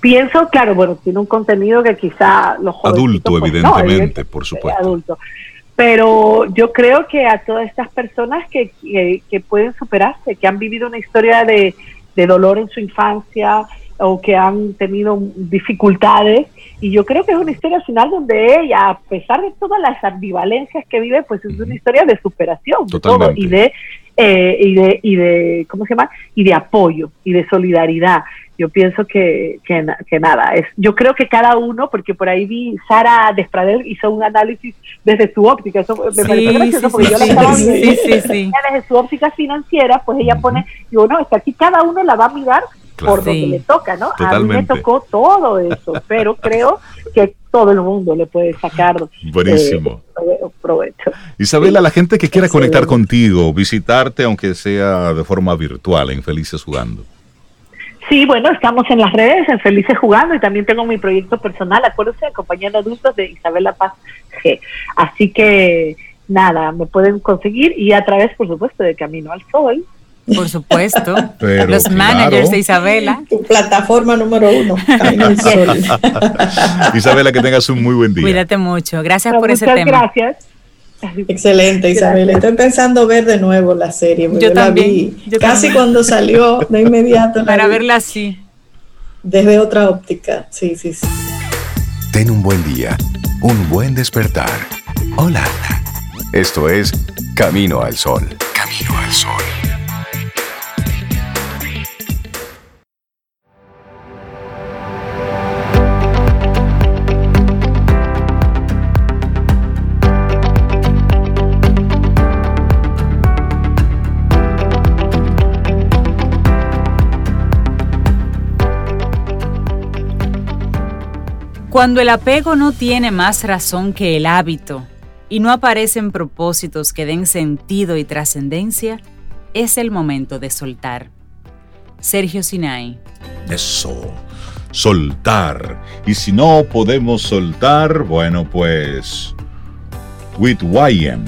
pienso, claro, bueno, tiene un contenido que quizá los jóvenes... Adulto, pues, evidentemente, por supuesto. Adulto. Pero yo creo que a todas estas personas que, que, pueden superarse, que han vivido una historia de, de dolor en su infancia o que han tenido dificultades. Y yo creo que es una historia final donde ella, a pesar de todas las ambivalencias que vive, pues es una historia de superación de todo, y de eh, y de y de cómo se llama y de apoyo y de solidaridad. Yo pienso que, que, nada, es, yo creo que cada uno, porque por ahí vi Sara Desprader hizo un análisis desde su óptica, eso me parece gracioso porque yo la estaba viendo desde su óptica financiera, pues ella pone, digo, no, es que aquí cada uno la va a mirar por donde le toca, ¿no? A mí me tocó todo eso, pero creo que todo el mundo le puede sacar Buenísimo. Eh, provecho. Isabela, la gente que quiera conectar contigo, visitarte, aunque sea de forma virtual, en Felices Jugando. Sí, bueno, estamos en las redes, en Felices Jugando, y también tengo mi proyecto personal, acuérdense, acompañando adultos de Isabela Paz G. Así que, nada, me pueden conseguir y a través, por supuesto, de Camino al Sol. Por supuesto, los managers de Isabela. Tu plataforma número uno, Camino al Sol. Isabela, que tengas un muy buen día. Cuídate mucho. Gracias por ese tema. gracias. Excelente, Isabel. Estoy pensando ver de nuevo la serie. Yo, también. casi cuando salió de inmediato. Para verla así. Desde otra óptica. Sí, sí, sí. Ten un buen día, un buen despertar. Hola. Esto es Camino al Sol. Camino al Sol. Cuando el apego no tiene más razón que el hábito y no aparecen propósitos que den sentido y trascendencia, es el momento de soltar. Sergio Sinai. Eso, soltar. Y si no podemos soltar, bueno, pues. With YM.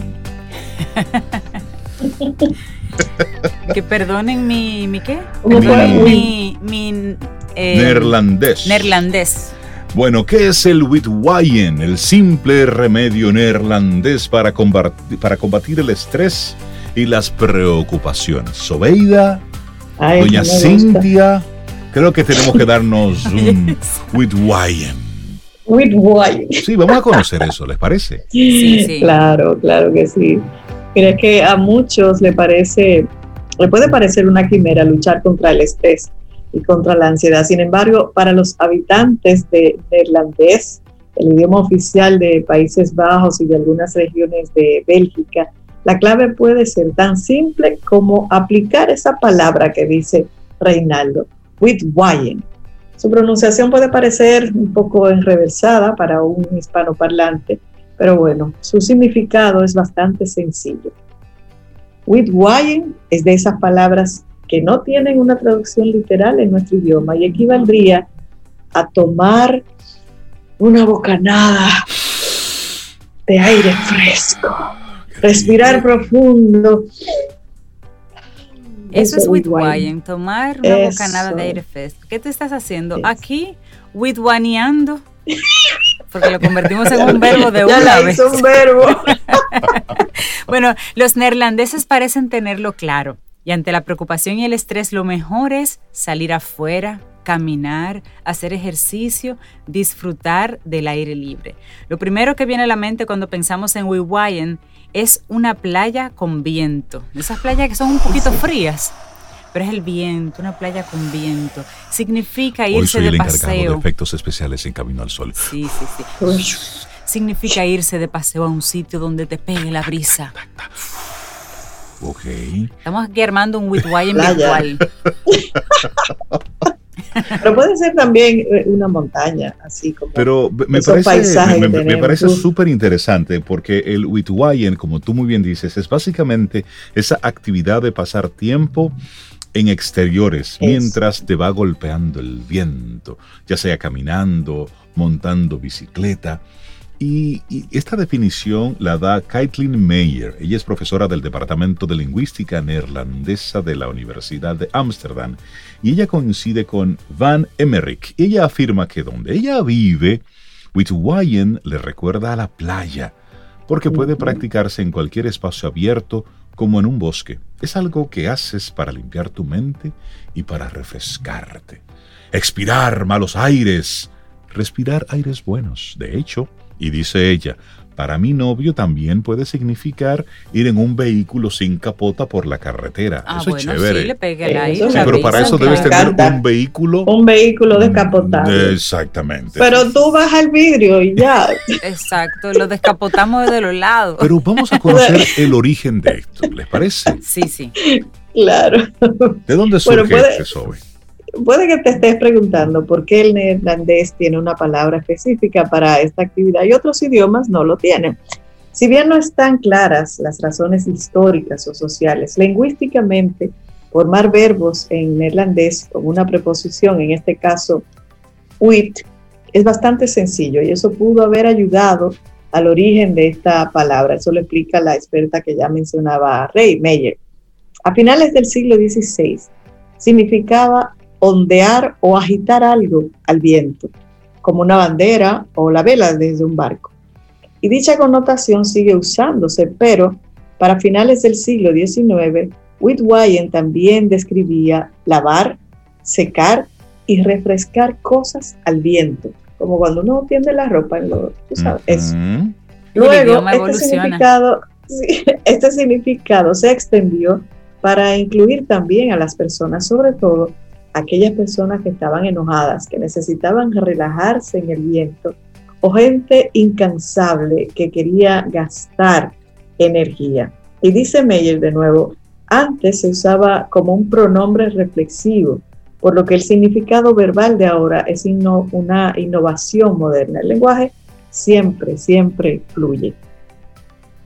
que perdonen mi. ¿Mi qué? Mi, mi, eh, neerlandés. Neerlandés. Bueno, ¿qué es el Witwayen? El simple remedio neerlandés para combatir, para combatir el estrés y las preocupaciones. Sobeida, doña Cintia, creo que tenemos que darnos un Witwayen. Witwayen. Sí, vamos a conocer eso, ¿les parece? Sí, sí. Claro, claro que sí. Mira que a muchos le parece, le puede parecer una quimera luchar contra el estrés y contra la ansiedad. Sin embargo, para los habitantes de neerlandés, el idioma oficial de Países Bajos y de algunas regiones de Bélgica, la clave puede ser tan simple como aplicar esa palabra que dice Reinaldo, Witwayen. Su pronunciación puede parecer un poco enreversada para un hispanoparlante, pero bueno, su significado es bastante sencillo. Witwayen es de esas palabras que no tienen una traducción literal en nuestro idioma y equivaldría a tomar una bocanada de aire fresco, respirar profundo. Eso, es witwayen, tomar una bocanada de aire fresco. ¿Qué te estás haciendo? Aquí, witwaneando. Porque lo convertimos en un verbo de una vez. un verbo. bueno, los neerlandeses parecen tenerlo claro. Y ante la preocupación y el estrés, lo mejor es salir afuera, caminar, hacer ejercicio, disfrutar del aire libre. Lo primero que viene a la mente cuando pensamos en Wiwayen es una playa con viento. Esas playas que son un poquito frías, pero es el viento, una playa con viento. Significa irse Hoy soy el Encargado de efectos especiales en Camino al Sol. Sí, sí, sí. Significa irse de paseo a un sitio donde te pegue la brisa. Ok. Estamos aquí armando un Witwayen virtual. Pero puede ser también eh, una montaña, así como. Pero me parece, me, parece súper interesante porque el Witwayen, como tú muy bien dices, es básicamente esa actividad de pasar tiempo en exteriores mientras te va golpeando el viento, ya sea caminando, montando bicicleta. Y, esta definición la da Kaitlin Meyer. Ella es profesora del Departamento de Lingüística Neerlandesa de la Universidad de Ámsterdam. Y ella coincide con Van Emmerich. Ella afirma que donde ella vive, Witwayen le recuerda a la playa, porque puede practicarse en cualquier espacio abierto como en un bosque. es algo que haces para limpiar tu mente y para refrescarte. Expirar malos aires, respirar aires buenos. De hecho, y dice ella, para mi novio también puede significar ir en un vehículo sin capota por la carretera. Ah, eso bueno, es chévere. sí, le pegué pero para eso debes tener un vehículo. Un vehículo descapotable. Exactamente. Pero tú bajas el vidrio y ya. Exacto, lo descapotamos de los lados. Pero vamos a conocer el origen de esto, ¿les parece? Sí, sí. Claro. ¿De dónde Bueno, surge puede- este Zoe? Puede que te estés preguntando por qué el neerlandés tiene una palabra específica para esta actividad y otros idiomas no lo tienen. Si bien no están claras las razones históricas o sociales, lingüísticamente, formar verbos en neerlandés con una preposición, en este caso with, es bastante sencillo y eso pudo haber ayudado al origen de esta palabra. Eso lo explica la experta que ya mencionaba Rey Meyer. A finales del siglo XVI significaba ondear o agitar algo al viento, como una bandera o la vela desde un barco. Y dicha connotación sigue usándose, pero para finales del siglo XIX, Whitwayen también describía lavar, secar y refrescar cosas al viento, como cuando uno tiende la ropa en lo, tú sabes, eso. Ujú. Luego, este significado, este significado se extendió para incluir también a las personas, sobre todo aquellas personas que estaban enojadas, que necesitaban relajarse en el viento, o gente incansable que quería gastar energía. Y dice Meyer de nuevo, antes se usaba como un pronombre reflexivo, por lo que el significado verbal de ahora es una innovación moderna. El lenguaje siempre, siempre fluye.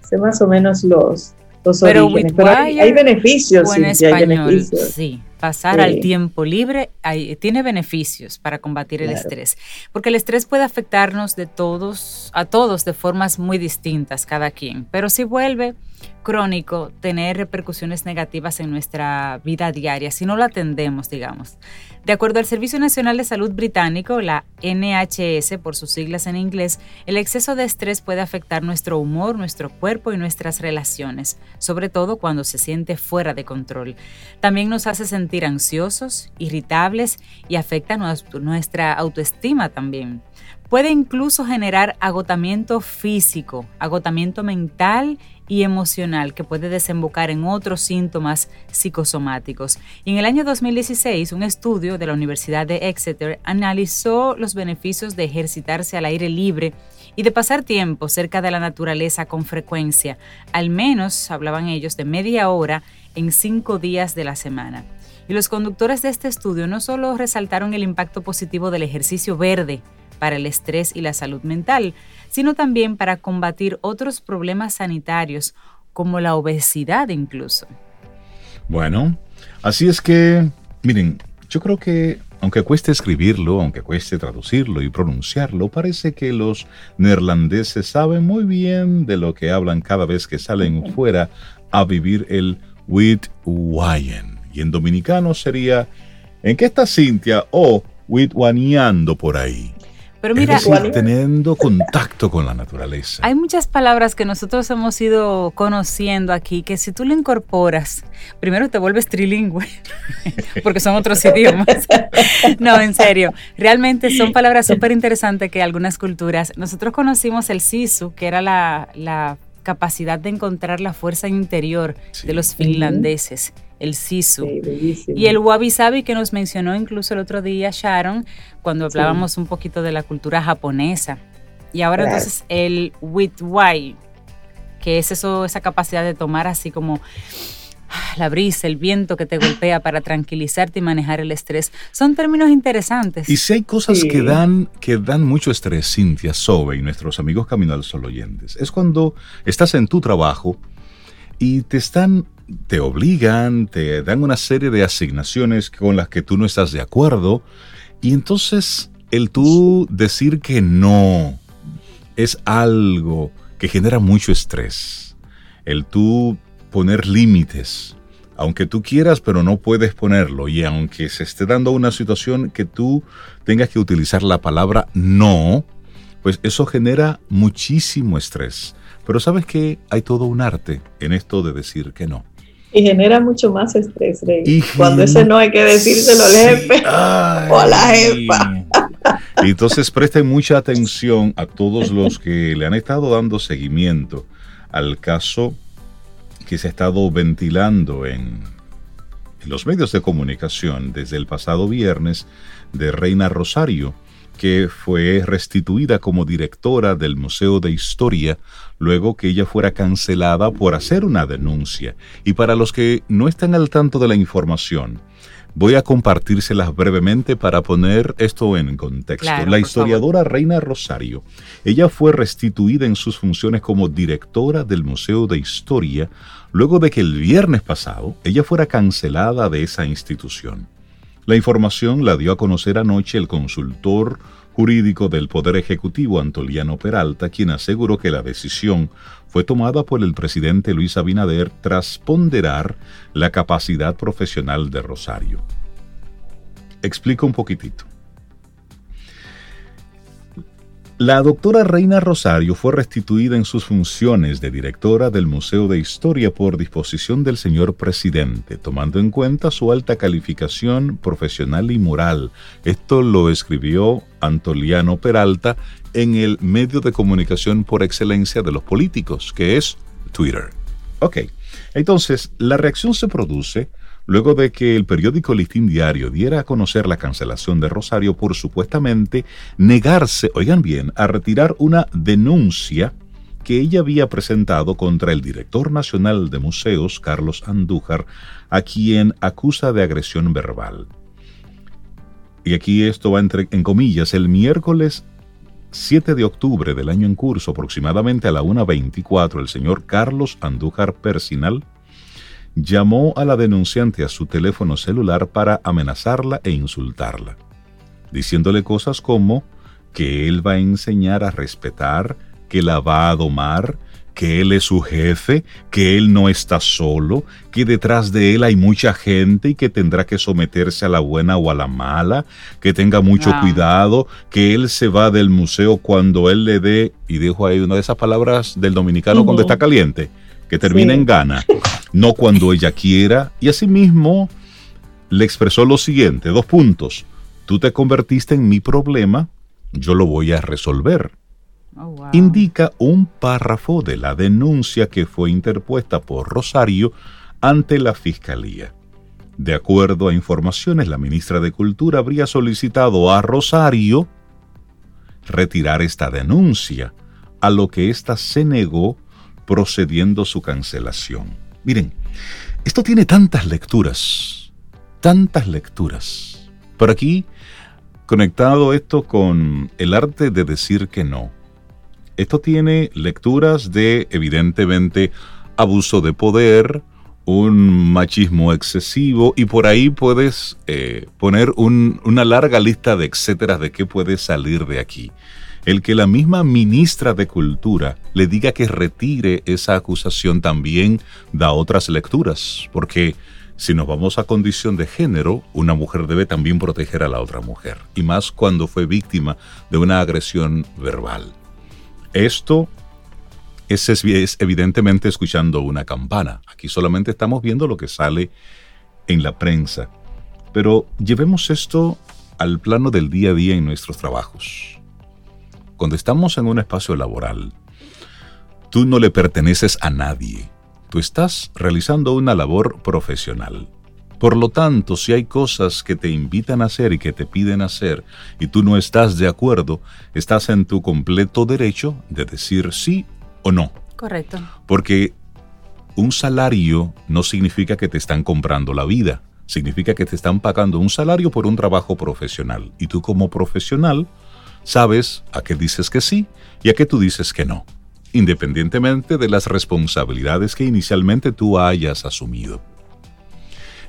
Sé más o menos los, los Pero orígenes, pero hay, hay beneficios, hay español, beneficios. sí. Pasar Sí. al tiempo libre hay- tiene beneficios para combatir el estrés, porque el estrés puede afectarnos de todos a todos de formas muy distintas cada quien, pero si vuelve crónico tener repercusiones negativas en nuestra vida diaria si no lo atendemos, digamos. De acuerdo al Servicio Nacional de Salud británico, la NHS por sus siglas en inglés, el exceso de estrés puede afectar nuestro humor, nuestro cuerpo y nuestras relaciones, sobre todo cuando se siente fuera de control. También nos hace sentir ansiosos, irritables y afecta nues- nuestra autoestima también. Puede incluso generar agotamiento físico, agotamiento mental emocional que puede desembocar en otros síntomas psicosomáticos. Y en el año 2016, un estudio de la Universidad de Exeter analizó los beneficios de ejercitarse al aire libre y de pasar tiempo cerca de la naturaleza con frecuencia, al menos, hablaban ellos, de media hora en cinco días de la semana. Y los conductores de este estudio no solo resaltaron el impacto positivo del ejercicio verde para el estrés y la salud mental, sino también para combatir otros problemas sanitarios como la obesidad incluso. Bueno, así es que, miren, yo creo que aunque cueste escribirlo, aunque cueste traducirlo y pronunciarlo, parece que los neerlandeses saben muy bien de lo que hablan cada vez que salen fuera a vivir el Witwayen. Y en dominicano sería, ¿en qué está Cintia? O Witwaneando por ahí. Pero Es mira, decir, teniendo contacto con la naturaleza. Hay muchas palabras que nosotros hemos ido conociendo aquí que si tú lo incorporas, primero te vuelves trilingüe, porque son otros idiomas. No, en serio, realmente son palabras súper interesantes que algunas culturas, nosotros conocimos el sisu, que era la, la capacidad de encontrar la fuerza interior Sí. de los finlandeses, el sisu. Sí. Y el wabi sabi que nos mencionó incluso el otro día Sharon, cuando Sí. hablábamos un poquito de la cultura japonesa. Y ahora Claro. entonces el witwai, que es eso, esa capacidad de tomar así como ah, la brisa, el viento que te golpea para tranquilizarte y manejar el estrés. Son términos interesantes. Y si hay cosas Sí. que dan que dan mucho estrés, Cintia, Sobe y nuestros amigos Camino al Sol oyentes, es cuando estás en tu trabajo y te están, te obligan, te dan una serie de asignaciones con las que tú no estás de acuerdo y entonces el tú decir que no es algo que genera mucho estrés. El tú poner límites, aunque tú quieras, pero no puedes ponerlo. Y aunque se esté dando una situación que tú tengas que utilizar la palabra no, pues eso genera muchísimo estrés. Pero sabes que hay todo un arte en esto de decir que no. Y genera mucho más estrés, Rey. Cuando ese no hay que decírselo al jefe o a la jefa. Y entonces presten mucha atención a todos los que le han estado dando seguimiento al caso que se ha estado ventilando en, en los medios de comunicación desde el pasado viernes de Reina Rosario, que fue restituida como directora del Museo de Historia luego que ella fuera cancelada por hacer una denuncia. Y para los que no están al tanto de la información, voy a compartírselas brevemente para poner esto en contexto. la historiadora Reina Rosario, ella fue restituida en sus funciones como directora del Museo de Historia luego de que el viernes pasado ella fuera cancelada de esa institución. La información la dio a conocer anoche el consultor jurídico del Poder Ejecutivo Antoliano Peralta, quien aseguró que la decisión fue tomada por el presidente Luis Abinader tras ponderar la capacidad profesional de Rosario. Explico un poquitito. La doctora Reina Rosario fue restituida en sus funciones de directora del Museo de Historia por disposición del señor presidente, tomando en cuenta su alta calificación profesional y moral. Esto lo escribió Antoliano Peralta en el medio de comunicación por excelencia de los políticos, que es Twitter. Ok, entonces la reacción se produce luego de que el periódico Listín Diario diera a conocer la cancelación de Rosario por supuestamente negarse, oigan bien, a retirar una denuncia que ella había presentado contra el director nacional de museos, Carlos Andújar, a quien acusa de agresión verbal. Y aquí esto va entre, en comillas, el miércoles 7 de octubre del año en curso, aproximadamente a la 1.24, el señor Carlos Andújar Persinal llamó a la denunciante a su teléfono celular para amenazarla e insultarla, diciéndole cosas como que él va a enseñar a respetar, que la va a domar, que él es su jefe, que él no está solo, que detrás de él hay mucha gente y que tendrá que someterse a la buena o a la mala, que tenga mucho cuidado, que él se va del museo cuando él le dé, y dejo ahí una de esas palabras del dominicano cuando está caliente, que termina en gana, no cuando ella quiera, y asimismo le expresó lo siguiente, dos puntos, tú te convertiste en mi problema, yo lo voy a resolver. Oh, Indica un párrafo de la denuncia que fue interpuesta por Rosario ante la Fiscalía. De acuerdo a informaciones, la ministra de Cultura habría solicitado a Rosario retirar esta denuncia, a lo que ésta se negó procediendo su cancelación. Miren, esto tiene tantas lecturas, tantas lecturas. Por aquí, conectado esto con el arte de decir que no. Esto tiene lecturas de, evidentemente, abuso de poder, un machismo excesivo y por ahí puedes eh, poner una larga lista de etcétera de qué puede salir de aquí el que la misma ministra de Cultura le diga que retire esa acusación también da otras lecturas, porque si nos vamos a condición de género, una mujer debe también proteger a la otra mujer, y más cuando fue víctima de una agresión verbal. Esto es, es evidentemente escuchando una campana. Aquí solamente estamos viendo lo que sale en la prensa. Pero llevemos esto al plano del día a día en nuestros trabajos. Cuando estamos en un espacio laboral, tú no le perteneces a nadie. Tú estás realizando una labor profesional. Por lo tanto, si hay cosas que te invitan a hacer y que te piden hacer y tú no estás de acuerdo, estás en tu completo derecho de decir sí o no. Correcto. Porque un salario no significa que te están comprando la vida, significa que te están pagando un salario por un trabajo profesional. Y tú como profesional Sabes a qué dices que sí y a qué tú dices que no, independientemente de las responsabilidades que inicialmente tú hayas asumido.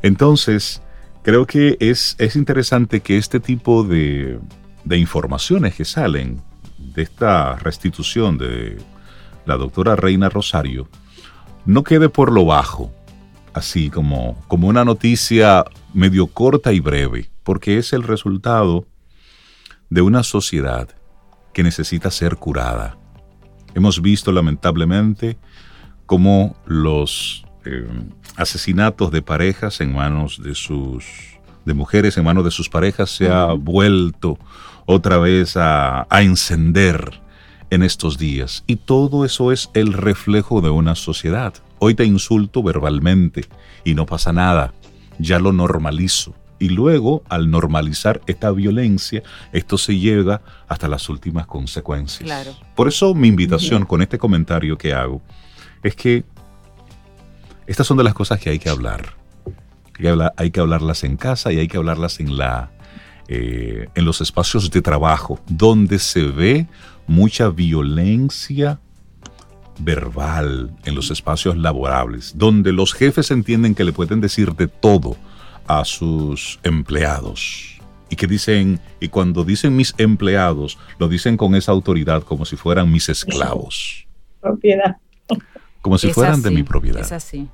Entonces, creo que es, es interesante que este tipo de, de informaciones que salen de esta restitución de la doctora Reina Rosario no quede por lo bajo, así como, como una noticia medio corta y breve, porque es el resultado de una sociedad que necesita ser curada. Hemos visto lamentablemente cómo los eh, asesinatos de parejas en manos de sus de mujeres en manos de sus parejas se ha vuelto otra vez a, a encender en estos días. Y todo eso es el reflejo de una sociedad. Hoy te insulto verbalmente y no pasa nada. Ya lo normalizo. Y luego, al normalizar esta violencia, esto se llega hasta las últimas consecuencias. Por eso mi invitación con este comentario que hago es que estas son de las cosas que hay que hablar. Hay que, hablarlas en casa y hay que hablarlas en, la, eh, en los espacios de trabajo, donde se ve mucha violencia verbal en los espacios laborables, donde los jefes entienden que le pueden decir de todo a sus empleados. Y que dicen, y cuando dicen mis empleados, lo dicen con esa autoridad como si fueran mis esclavos. Propiedad. Como si fueran de mi propiedad. Es así.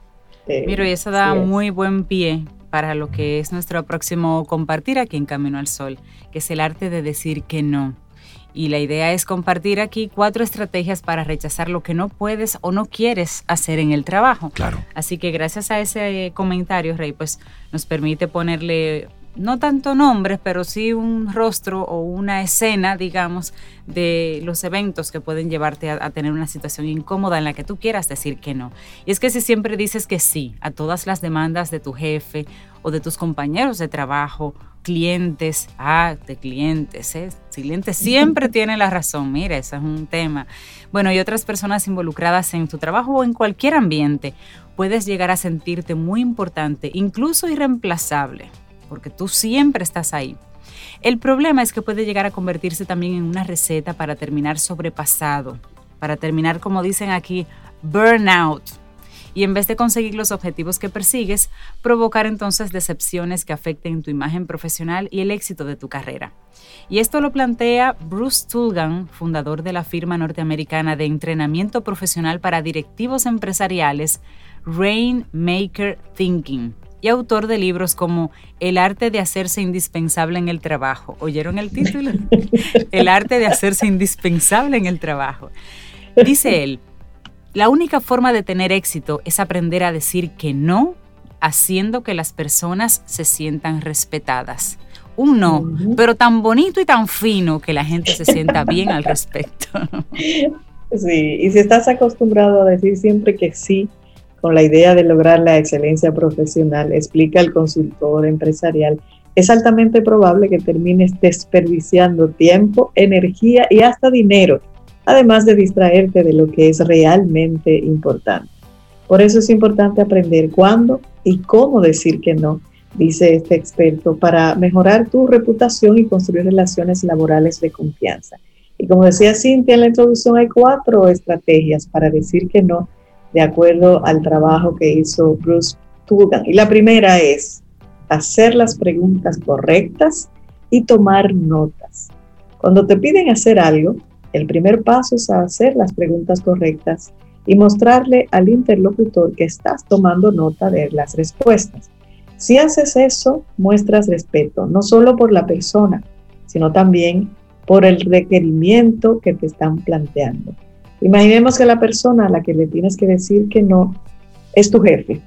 Miro, y eso da muy buen pie para lo que es nuestro próximo compartir aquí en Camino al Sol, que es el arte de decir que no. Y la idea es compartir aquí cuatro estrategias para rechazar lo que no puedes o no quieres hacer en el trabajo. Claro. Así que gracias a ese comentario, Rey, pues nos permite ponerle no tanto nombres, pero sí un rostro o una escena, digamos, de los eventos que pueden llevarte a, tener una situación incómoda en la que tú quieras decir que no. Y es que si siempre dices que sí a todas las demandas de tu jefe o de tus compañeros de trabajo, clientes, ah, de clientes, ¿eh? clientes siempre tiene la razón, mira, eso es un tema. Bueno, y otras personas involucradas en tu trabajo o en cualquier ambiente, puedes llegar a sentirte muy importante, incluso irreemplazable porque tú siempre estás ahí. El problema es que puede llegar a convertirse también en una receta para terminar sobrepasado, para terminar, como dicen aquí, burnout. Y en vez de conseguir los objetivos que persigues, provocar entonces decepciones que afecten tu imagen profesional y el éxito de tu carrera. Y esto lo plantea Bruce Tulgan, fundador de la firma norteamericana de entrenamiento profesional para directivos empresariales Rainmaker Thinking y autor de libros como El arte de hacerse indispensable en el trabajo. ¿Oyeron el título? el arte de hacerse indispensable en el trabajo. Dice él, la única forma de tener éxito es aprender a decir que no, haciendo que las personas se sientan respetadas. Un no, pero tan bonito y tan fino que la gente se sienta bien al respecto. Sí, y si estás acostumbrado a decir siempre que sí, con la idea de lograr la excelencia profesional, explica el consultor empresarial, es altamente probable que termines desperdiciando tiempo, energía y hasta dinero, además de distraerte de lo que es realmente importante. Por eso es importante aprender cuándo y cómo decir que no, dice este experto, para mejorar tu reputación y construir relaciones laborales de confianza. Y como decía Cintia en la introducción, hay cuatro estrategias para decir que no de acuerdo al trabajo que hizo Bruce Tugan. Y la primera es hacer las preguntas correctas y tomar notas. Cuando te piden hacer algo, el primer paso es hacer las preguntas correctas y mostrarle al interlocutor que estás tomando nota de las respuestas. Si haces eso, muestras respeto, no solo por la persona, sino también por el requerimiento que te están planteando. Imaginemos que la persona a la que le tienes que decir que no es tu jefe.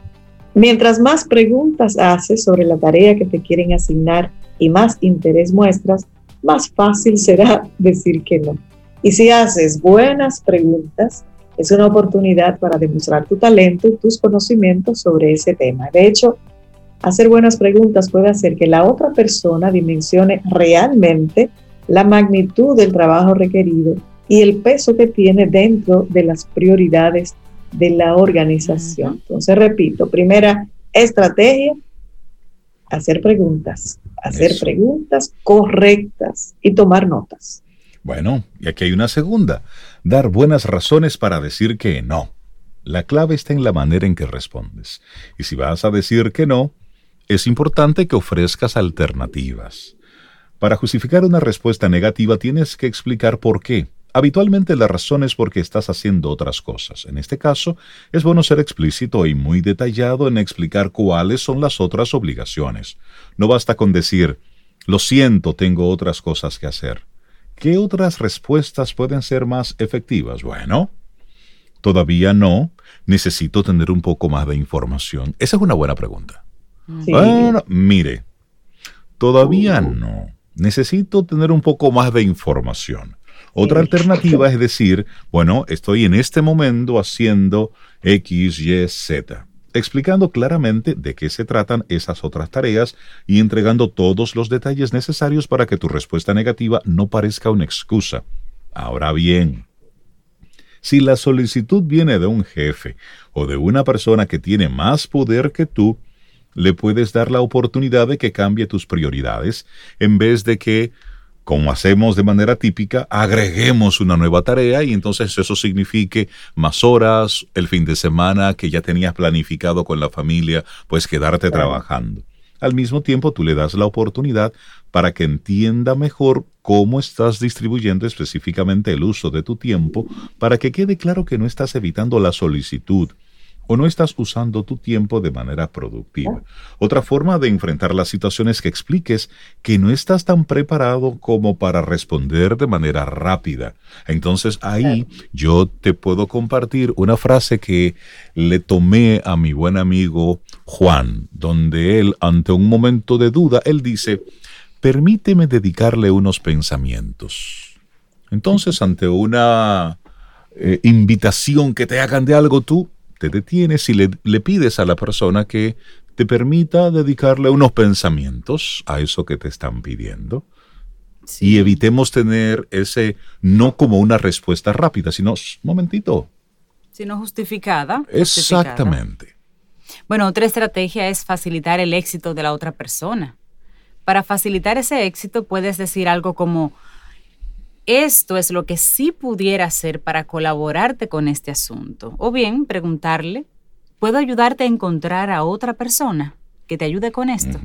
Mientras más preguntas haces sobre la tarea que te quieren asignar y más interés muestras, más fácil será decir que no. Y si haces buenas preguntas, es una oportunidad para demostrar tu talento y tus conocimientos sobre ese tema. De hecho, hacer buenas preguntas puede hacer que la otra persona dimensione realmente la magnitud del trabajo requerido y el peso que tiene dentro de las prioridades de la organización. Entonces, repito, primera estrategia, hacer preguntas, hacer preguntas correctas y tomar notas. Bueno, y aquí hay una segunda, dar buenas razones para decir que no. La clave está en la manera en que respondes. Y si vas a decir que no, es importante que ofrezcas alternativas. Para justificar una respuesta negativa tienes que explicar por qué. Habitualmente la razón es porque estás haciendo otras cosas. En este caso, es bueno ser explícito y muy detallado en explicar cuáles son las otras obligaciones. No basta con decir, lo siento, tengo otras cosas que hacer. ¿Qué otras respuestas pueden ser más efectivas? Bueno, Todavía no. Necesito tener un poco más de información. Esa es una buena pregunta. Bueno, mire, todavía no. Necesito tener un poco más de información. Otra alternativa es decir, bueno, estoy en este momento haciendo X, Y, Z explicando claramente de qué se tratan esas otras tareas y entregando todos los detalles necesarios para que tu respuesta negativa no parezca una excusa. Ahora bien, si la solicitud viene de un jefe o de una persona que tiene más poder que tú, le puedes dar la oportunidad de que cambie tus prioridades en vez de que como hacemos de manera típica, agreguemos una nueva tarea y entonces eso signifique más horas, el fin de semana que ya tenías planificado con la familia, pues quedarte trabajando. Al mismo tiempo, tú le das la oportunidad para que entienda mejor cómo estás distribuyendo específicamente el uso de tu tiempo, para que quede claro que no estás evitando la solicitud, o no estás usando tu tiempo de manera productiva. Otra forma de enfrentar las situaciones que expliques que no estás tan preparado como para responder de manera rápida. Entonces ahí yo te puedo compartir una frase que le tomé a mi buen amigo Juan, donde él ante un momento de duda, él dice, permíteme dedicarle unos pensamientos. Entonces ante una... Eh, invitación que te hagan de algo, tú te detienes y le, pides a la persona que te permita dedicarle unos pensamientos a eso que te están pidiendo. Y evitemos tener ese no como una respuesta rápida, sino momentito. Sino justificada. Exactamente. Bueno, otra estrategia es facilitar el éxito de la otra persona. Para facilitar ese éxito puedes decir algo como, esto es lo que sí pudiera hacer para colaborarte con este asunto. O bien preguntarle, ¿puedo ayudarte a encontrar a otra persona que te ayude con esto?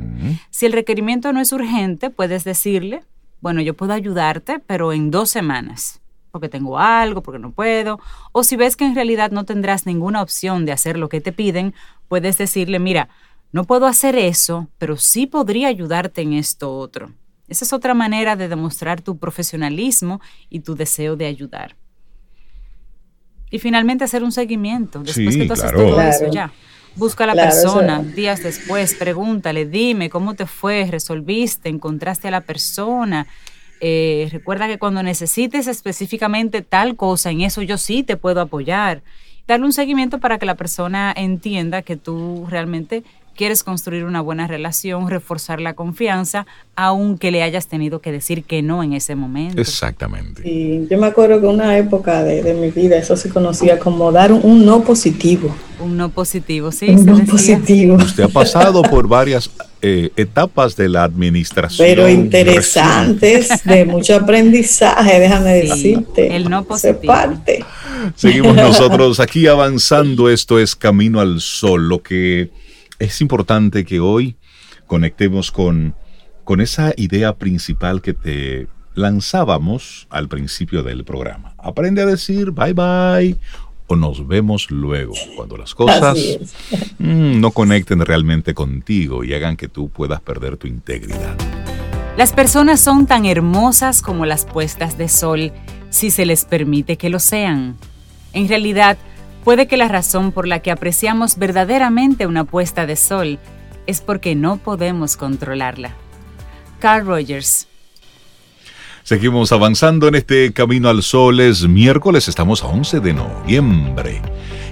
Si el requerimiento no es urgente, puedes decirle, bueno, yo puedo ayudarte, pero en dos semanas, porque tengo algo, porque no puedo. O si ves que en realidad no tendrás ninguna opción de hacer lo que te piden, puedes decirle, mira, no puedo hacer eso, pero sí podría ayudarte en esto otro. Esa es otra manera de demostrar tu profesionalismo y tu deseo de ayudar. Y finalmente hacer un seguimiento después que tú haces todo eso ya. Busca a la persona días después, pregúntale, dime cómo te fue, resolviste, encontraste a la persona. Eh, recuerda que cuando necesites específicamente tal cosa, en eso yo sí te puedo apoyar. Darle un seguimiento para que la persona entienda que tú realmente quieres construir una buena relación, reforzar la confianza, aunque le hayas tenido que decir que no en ese momento. Exactamente. Y yo me acuerdo que una época de, mi vida eso se conocía como dar un, no positivo. Un no positivo, sí. Un no positivo. Usted ha pasado por varias eh, etapas de la administración. Pero interesantes, de mucho aprendizaje, déjame decirte. El no positivo. parte. Seguimos nosotros aquí avanzando. Esto es Camino al Sol, lo que es importante que hoy conectemos con, con esa idea principal que te lanzábamos al principio del programa. Aprende a decir bye bye o nos vemos luego, cuando las cosas mm, no conecten realmente contigo y hagan que tú puedas perder tu integridad. Las personas son tan hermosas como las puestas de sol, si se les permite que lo sean. En realidad, Puede que la razón por la que apreciamos verdaderamente una puesta de sol es porque no podemos controlarla. Carl Rogers. Seguimos avanzando en este camino al sol. Es miércoles, estamos a 11 de noviembre.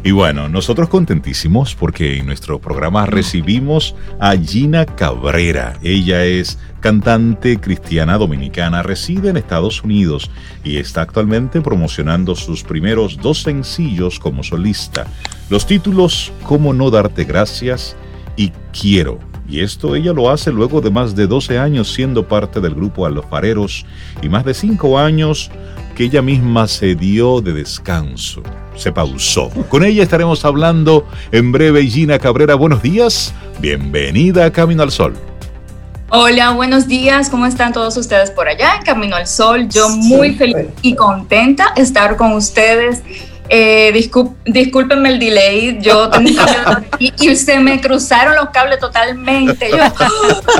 Y bueno, nosotros contentísimos porque en nuestro programa recibimos a Gina Cabrera. Ella es cantante cristiana dominicana, reside en Estados Unidos y está actualmente promocionando sus primeros dos sencillos como solista. Los títulos Cómo no darte gracias y Quiero. Y esto ella lo hace luego de más de 12 años siendo parte del grupo Alfareros y más de 5 años que ella misma se dio de descanso, se pausó. Con ella estaremos hablando en breve. Gina Cabrera, buenos días. Bienvenida a Camino al Sol. Hola, buenos días. ¿Cómo están todos ustedes por allá en Camino al Sol? Yo muy feliz y contenta de estar con ustedes. Eh, discúlpenme el delay, yo tenía y, y se me cruzaron los cables totalmente. Yo,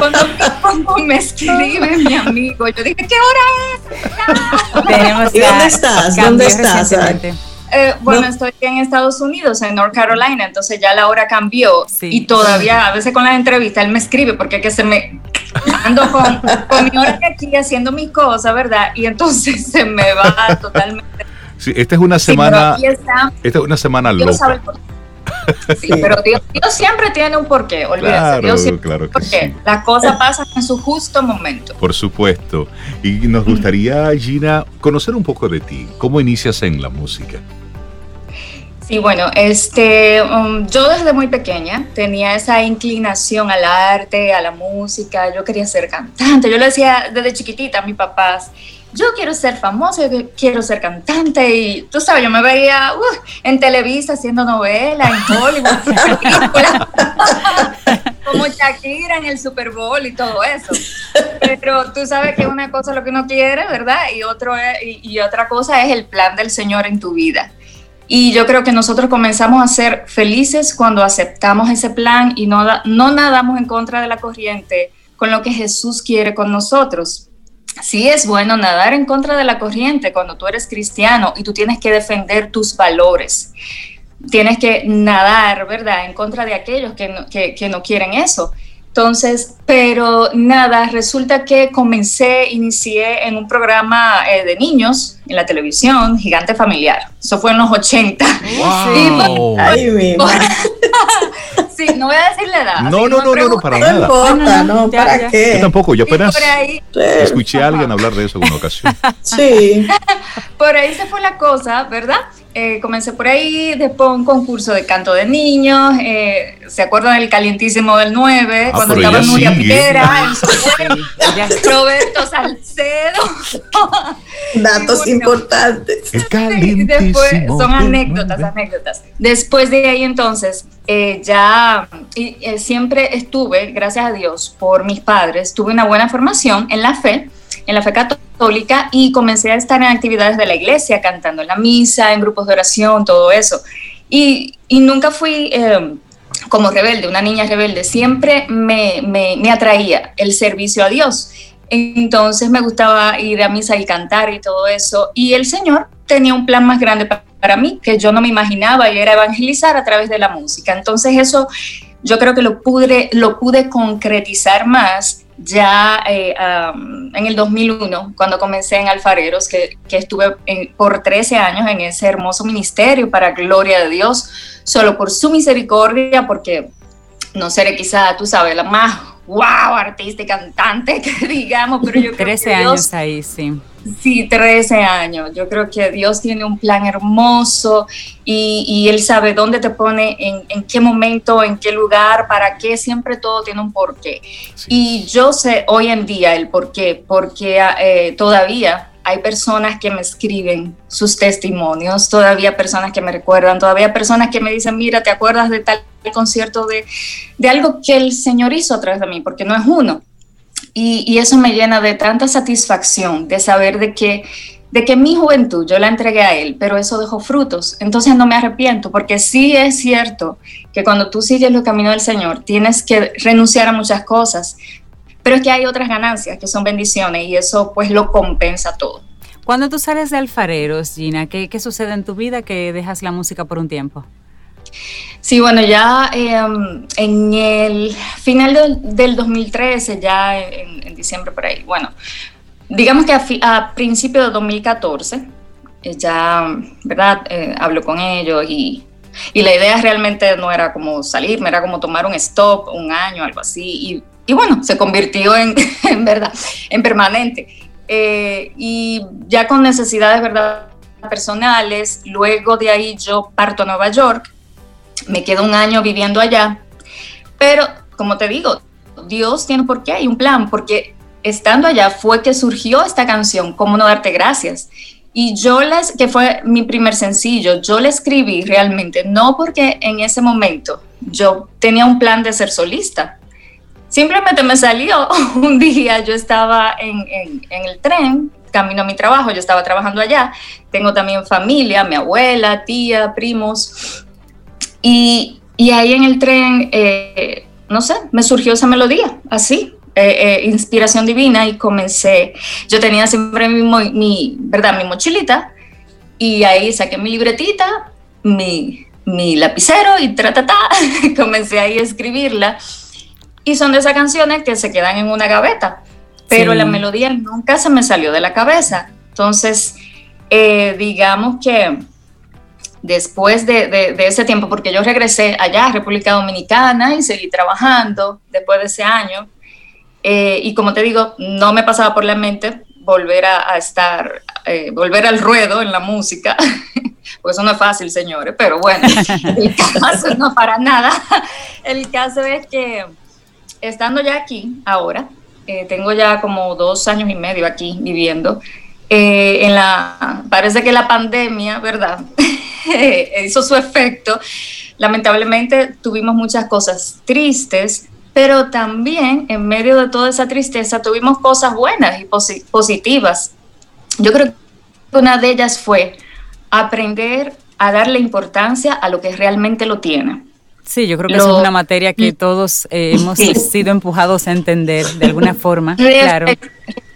cuando, me escribe mi amigo, yo dije, ¿qué hora es? ¿Y dónde estás? ¿Dónde estás? Eh, bueno, estoy en Estados Unidos, en North Carolina, entonces ya la hora cambió y todavía a veces con las entrevistas él me escribe porque es que se me ando con, mi hora aquí haciendo mis cosas, ¿verdad? Y entonces se me va totalmente. Sí, esta es una semana, esta es una semana loca. Sí, pero Dios, siempre tiene un porqué, olvídate. Dios claro que Las cosas pasan en su justo momento. Por supuesto. Y nos gustaría, Gina, conocer un poco de ti. ¿Cómo inicias en la música? Sí, bueno, este, um, yo desde muy pequeña tenía esa inclinación al arte, a la música. Yo quería ser cantante. Yo le decía desde chiquitita a mis papás yo quiero ser famosa, yo quiero ser cantante y tú sabes, yo me veía uh, en Televisa haciendo novelas, en Hollywood, como Shakira en el Super Bowl y todo eso. Pero tú sabes que una cosa es lo que uno quiere, ¿verdad? Y, otro y, otra cosa es el plan del Señor en tu vida. Y yo creo que nosotros comenzamos a ser felices cuando aceptamos ese plan y no, no nadamos en contra de la corriente con lo que Jesús quiere con nosotros sí es bueno nadar en contra de la corriente cuando tú eres cristiano y tú tienes que defender tus valores. Tienes que nadar, ¿verdad?, en contra de aquellos que no, que, no quieren eso. Entonces, pero nada, resulta que comencé, inicié en un programa eh, de niños en la televisión, Gigante Familiar. Eso fue en los 80. Wow. Ay, mi Sí, no voy a decir la edad. No, no, no, no, para nada. No importa, no, ¿para qué? Yo tampoco, yo apenas escuché a alguien hablar de eso en una ocasión. Sí. por ahí se fue la cosa, ¿verdad? Eh, comencé por ahí, después un concurso de canto de niños, eh, ¿se acuerdan del calientísimo del 9? Ah, cuando estaba Nuria Piquera, Roberto Salcedo. Datos importantes. El después, son anécdotas, anécdotas. Después de ahí entonces, eh, ya siempre estuve, gracias a Dios, por mis padres, tuve una buena formación en la fe en la fe católica y comencé a estar en actividades de la iglesia, cantando en la misa, en grupos de oración, todo eso. Y, y nunca fui eh, como rebelde, una niña rebelde, siempre me, me, me, atraía el servicio a Dios. Entonces me gustaba ir a misa y cantar y todo eso. Y el Señor tenía un plan más grande para mí que yo no me imaginaba y era evangelizar a través de la música. Entonces eso yo creo que lo pude, lo pude concretizar más ya eh, en el 2001, cuando comencé en Alfareros, que, estuve por 13 años en ese hermoso ministerio para gloria de Dios, solo por su misericordia, porque no seré quizá, tú sabes, la más wow artista y cantante que digamos, pero yo creo 13 años ahí, sí. Sí, 13 años. Yo creo que Dios tiene un plan hermoso y, Él sabe dónde te pone, en, qué momento, en qué lugar, para qué. Siempre todo tiene un porqué. Y yo sé hoy en día el porqué, porque eh, todavía hay personas que me escriben sus testimonios, todavía personas que me recuerdan, todavía personas que me dicen, mira, ¿te acuerdas de tal concierto de, de algo que el Señor hizo a través de mí? Porque no es uno, y, eso me llena de tanta satisfacción de saber de que, de que mi juventud yo la entregué a Él, pero eso dejó frutos. Entonces no me arrepiento, porque sí es cierto que cuando tú sigues los caminos del Señor, tienes que renunciar a muchas cosas, pero es que hay otras ganancias que son bendiciones y eso pues lo compensa todo. Cuando tú sales de alfareros, Gina, ¿qué, qué sucede en tu vida que dejas la música por un tiempo? Sí, bueno, ya em, en el final del, 2013, ya en, diciembre por ahí, bueno, digamos que a, a principios de 2014, eh, ya, ¿verdad? Eh, hablo con ellos y, y, la idea realmente no era como salir, era como tomar un stop, un año, algo así, y, y bueno, se convirtió en, en verdad, en permanente. Eh, y ya con necesidades, ¿verdad? personales, luego de ahí yo parto a Nueva York me quedo un año viviendo allá, pero como te digo, Dios tiene por qué, hay un plan, porque estando allá fue que surgió esta canción, ¿Cómo no darte gracias? Y yo les, que fue mi primer sencillo, yo le escribí realmente, no porque en ese momento yo tenía un plan de ser solista, simplemente me salió un día, yo estaba en, el tren, camino a mi trabajo, yo estaba trabajando allá, tengo también familia, mi abuela, tía, primos, y, ahí en el tren, eh, no sé, me surgió esa melodía, así, eh, eh, inspiración divina y comencé, yo tenía siempre mi, mi, mi mochilita Y ahí saqué mi libretita, mi, mi lapicero y tra, comencé ahí a escribirla. Y son de esas canciones que se quedan en una gaveta, pero la melodía nunca se me salió de la cabeza. Entonces, eh, digamos que después de, ese tiempo, porque yo regresé allá a República Dominicana y seguí trabajando después de ese año, eh, y como te digo, no me pasaba por la mente volver a, estar, eh, volver al ruedo en la música, pues eso no es fácil, señores, pero bueno, el caso no para nada. El caso es que estando ya aquí ahora, eh, tengo ya como dos años y medio aquí viviendo, en la, parece que la pandemia, ¿verdad? hizo su efecto. Lamentablemente tuvimos muchas cosas tristes, pero también en medio de toda esa tristeza tuvimos cosas buenas y positivas. Yo creo que una de ellas fue aprender a darle importancia a lo que realmente lo tiene. Sí, yo creo que es una materia que todos eh, hemos sido empujados a entender de alguna forma. claro.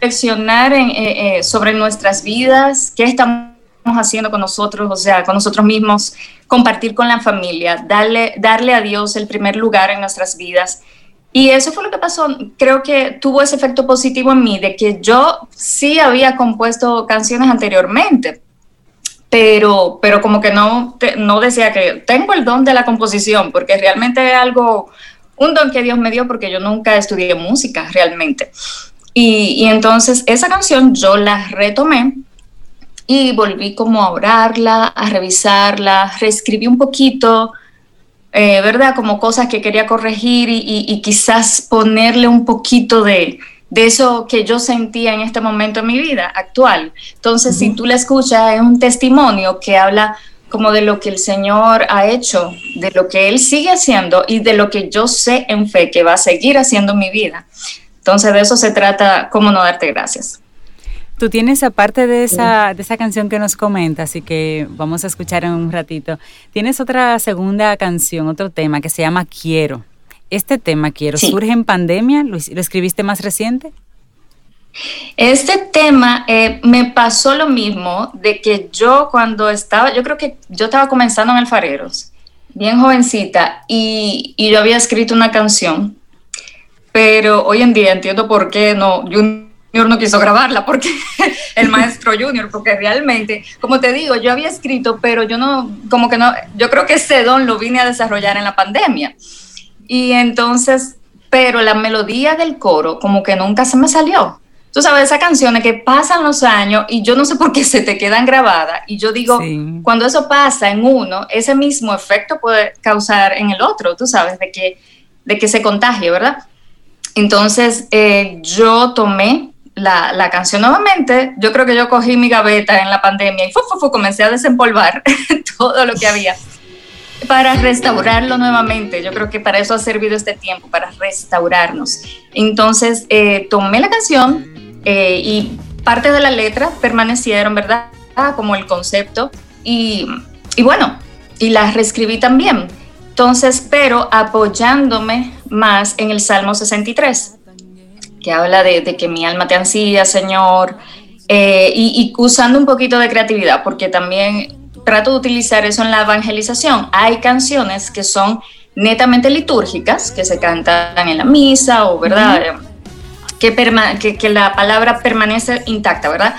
Reflexionar eh, eh, sobre nuestras vidas, qué estamos haciendo con nosotros, o sea, con nosotros mismos, compartir con la familia, darle, darle a Dios el primer lugar en nuestras vidas y eso fue lo que pasó. Creo que tuvo ese efecto positivo en mí, de que yo sí había compuesto canciones anteriormente, pero, pero como que no, no decía que tengo el don de la composición, porque realmente es algo, un don que Dios me dio, porque yo nunca estudié música realmente. Y, y entonces esa canción yo la retomé y volví como a orarla, a revisarla, reescribí un poquito eh, ¿verdad? Como cosas que quería corregir y, quizás ponerle un poquito de, eso que yo sentía en este momento en mi vida actual. Entonces, si tú la escuchas, es un testimonio que habla como de lo que el Señor ha hecho, de lo que Él sigue haciendo y de lo que yo sé en fe que va a seguir haciendo en mi vida. Entonces, de eso se trata, cómo no darte gracias. Tú tienes, aparte de esa, de esa canción que nos comentas y que vamos a escuchar en un ratito, tienes otra segunda canción, otro tema que se llama Quiero. Este tema, Quiero, ¿surge en pandemia? ¿Lo, escribiste más reciente? Este tema eh, me pasó lo mismo de que yo cuando estaba, yo creo que yo estaba comenzando en el Fareros, bien jovencita, y, y yo había escrito una canción, pero hoy en día entiendo por qué no, Junior no quiso grabarla porque el maestro Junior, porque realmente, como te digo, yo había escrito, pero yo no, como que no, yo creo que ese don lo vine a desarrollar en la pandemia. Y entonces, pero la melodía del coro como que nunca se me salió. Tú sabes, esas canciones que pasan los años y yo no sé por qué se te quedan grabadas. Y yo digo, cuando eso pasa en uno, ese mismo efecto puede causar en el otro, tú sabes, de que, de que se contagie, ¿verdad? Entonces, eh, yo tomé la, la, canción nuevamente, yo creo que yo cogí mi gaveta en la pandemia y fu, comencé a desempolvar todo lo que había para restaurarlo nuevamente. Yo creo que para eso ha servido este tiempo, para restaurarnos. Entonces, eh, tomé la canción eh, y parte de la letra permanecieron, ¿verdad? Como el concepto. Y, y bueno, y la reescribí también. Entonces, pero apoyándome más en el Salmo 63 que habla de, que mi alma te ansía, Señor, eh, y, usando un poquito de creatividad, porque también trato de utilizar eso en la evangelización. Hay canciones que son netamente litúrgicas, que se cantan en la misa o, ¿verdad? que, que, que, la palabra permanece intacta, ¿verdad?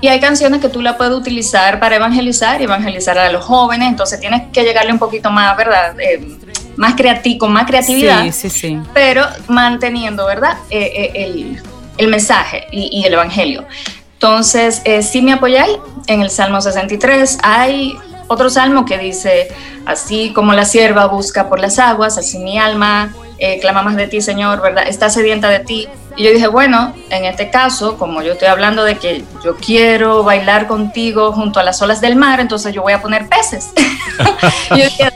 Y hay canciones que tú la puedes utilizar para evangelizar y evangelizar a los jóvenes, entonces tienes que llegarle un poquito más, ¿verdad? Eh, más creativo, con más creatividad, sí, sí, sí. pero manteniendo, ¿verdad? Eh, eh, el, mensaje y, el evangelio. Entonces, eh, si me apoyáis en el Salmo 63, hay otro salmo que dice, así como la sierva busca por las aguas, así mi alma clama más de ti, Señor, ¿verdad? Está sedienta de ti. Y yo dije, bueno, en este caso, como yo estoy hablando de que yo quiero bailar contigo junto a las olas del mar, entonces yo voy a poner peces. yo dije,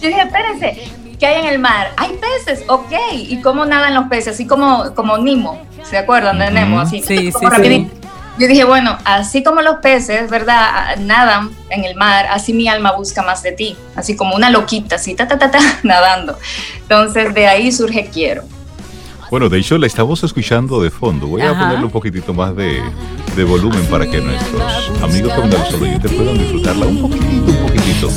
yo dije, espérense, ¿qué hay en el mar? Hay peces, ok. ¿Y cómo nadan los peces? Así como, como Nemo, ¿se acuerdan de Nemo? Así, sí, sí, sí. Yo dije, bueno, así como los peces, ¿verdad? Nadan en el mar, así mi alma busca más de ti, así como una loquita, así, ta, ta, ta, ta, nadando. Entonces, de ahí surge Quiero. Bueno, de hecho la estamos escuchando de fondo. Voy a ponerle un poquitito más de, de volumen para que nuestros amigos con los oyentes puedan disfrutarla un poquitito, un poquitito.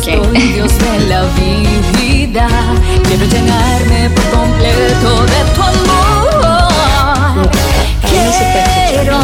Okay. Dios de la vida, quiero llenarme por completo de tu amor. Quiero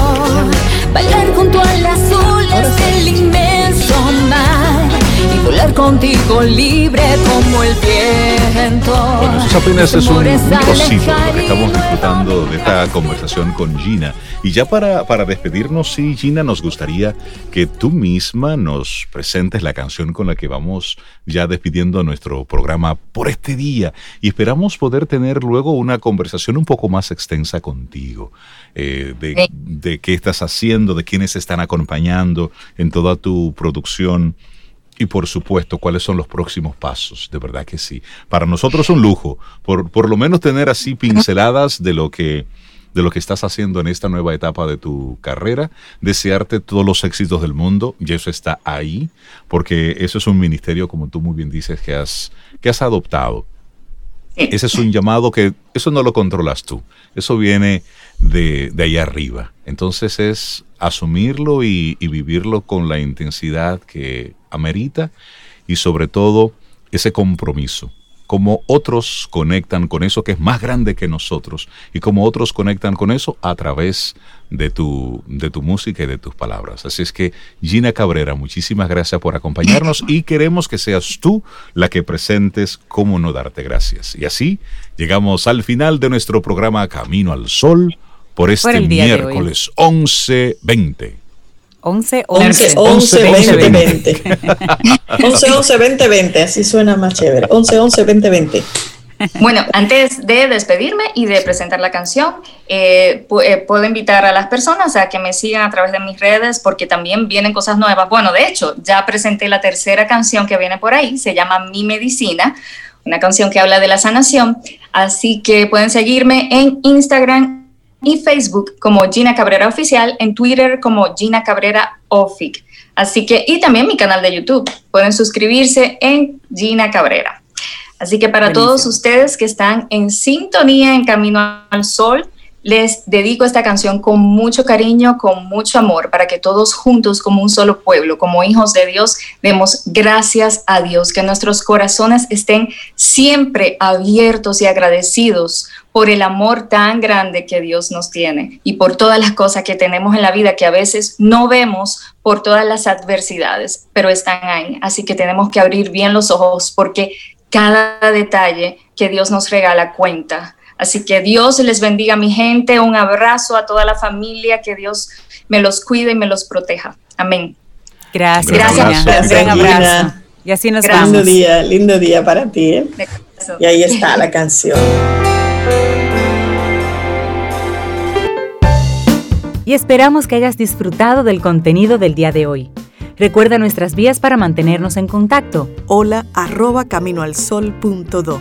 bailar junto a las olas del inmenso mar y volar contigo libre como el viento. Bueno, eso apenas es un, un lo que estamos disfrutando de esta conversación con Gina. Y ya para, para despedirnos, sí, Gina, nos gustaría que tú misma nos presentes la canción con la que vamos ya despidiendo nuestro programa por este día. Y esperamos poder tener luego una conversación un poco más extensa contigo. Eh, de, de qué estás haciendo, de quiénes están acompañando en toda tu producción. Y por supuesto, cuáles son los próximos pasos. De verdad que sí. Para nosotros un lujo, por, por lo menos tener así pinceladas de lo que de lo que estás haciendo en esta nueva etapa de tu carrera, desearte todos los éxitos del mundo, y eso está ahí, porque eso es un ministerio, como tú muy bien dices, que has, que has adoptado. Ese es un llamado que eso no lo controlas tú, eso viene de, de ahí arriba. Entonces es asumirlo y, vivirlo con la intensidad que amerita y sobre todo ese compromiso cómo otros conectan con eso que es más grande que nosotros y cómo otros conectan con eso a través de tu, de tu música y de tus palabras. Así es que Gina Cabrera, muchísimas gracias por acompañarnos y queremos que seas tú la que presentes cómo no darte gracias. Y así llegamos al final de nuestro programa Camino al Sol por este Por miércoles 11-20. 11, 11, 11, 20, 20. 11, 11, 20, 20. Así suena más chévere. 11, 11, 20, 20. Bueno, antes de despedirme y de presentar la canción, eh, eh, puedo invitar a las personas a que me sigan a través de mis redes porque también vienen cosas nuevas. Bueno, de hecho, ya presenté la tercera canción que viene por ahí, se llama Mi Medicina, una canción que habla de la sanación. Así que pueden seguirme en Instagram y Facebook como Gina Cabrera Oficial, en Twitter como Gina Cabrera Ofic. Así que, y también mi canal de YouTube. Pueden suscribirse en Gina Cabrera. Así que para Buenísimo. todos ustedes que están en sintonía en Camino al Sol, les dedico esta canción con mucho cariño, con mucho amor, para que todos juntos, como un solo pueblo, como hijos de Dios, demos gracias a Dios, que nuestros corazones estén siempre abiertos y agradecidos por el amor tan grande que Dios nos tiene y por todas las cosas que tenemos en la vida que a veces no vemos por todas las adversidades, pero están ahí. Así que tenemos que abrir bien los ojos porque cada detalle que Dios nos regala cuenta. Así que Dios les bendiga mi gente, un abrazo a toda la familia, que Dios me los cuide y me los proteja. Amén. Gracias, Un gran Gina. abrazo. Un gran Gracias, abrazo. Y así nos Gracias. Lindo vamos. día, lindo día para ti. ¿eh? Y ahí está la canción. Y esperamos que hayas disfrutado del contenido del día de hoy. Recuerda nuestras vías para mantenernos en contacto. Hola arroba caminoalsol.do.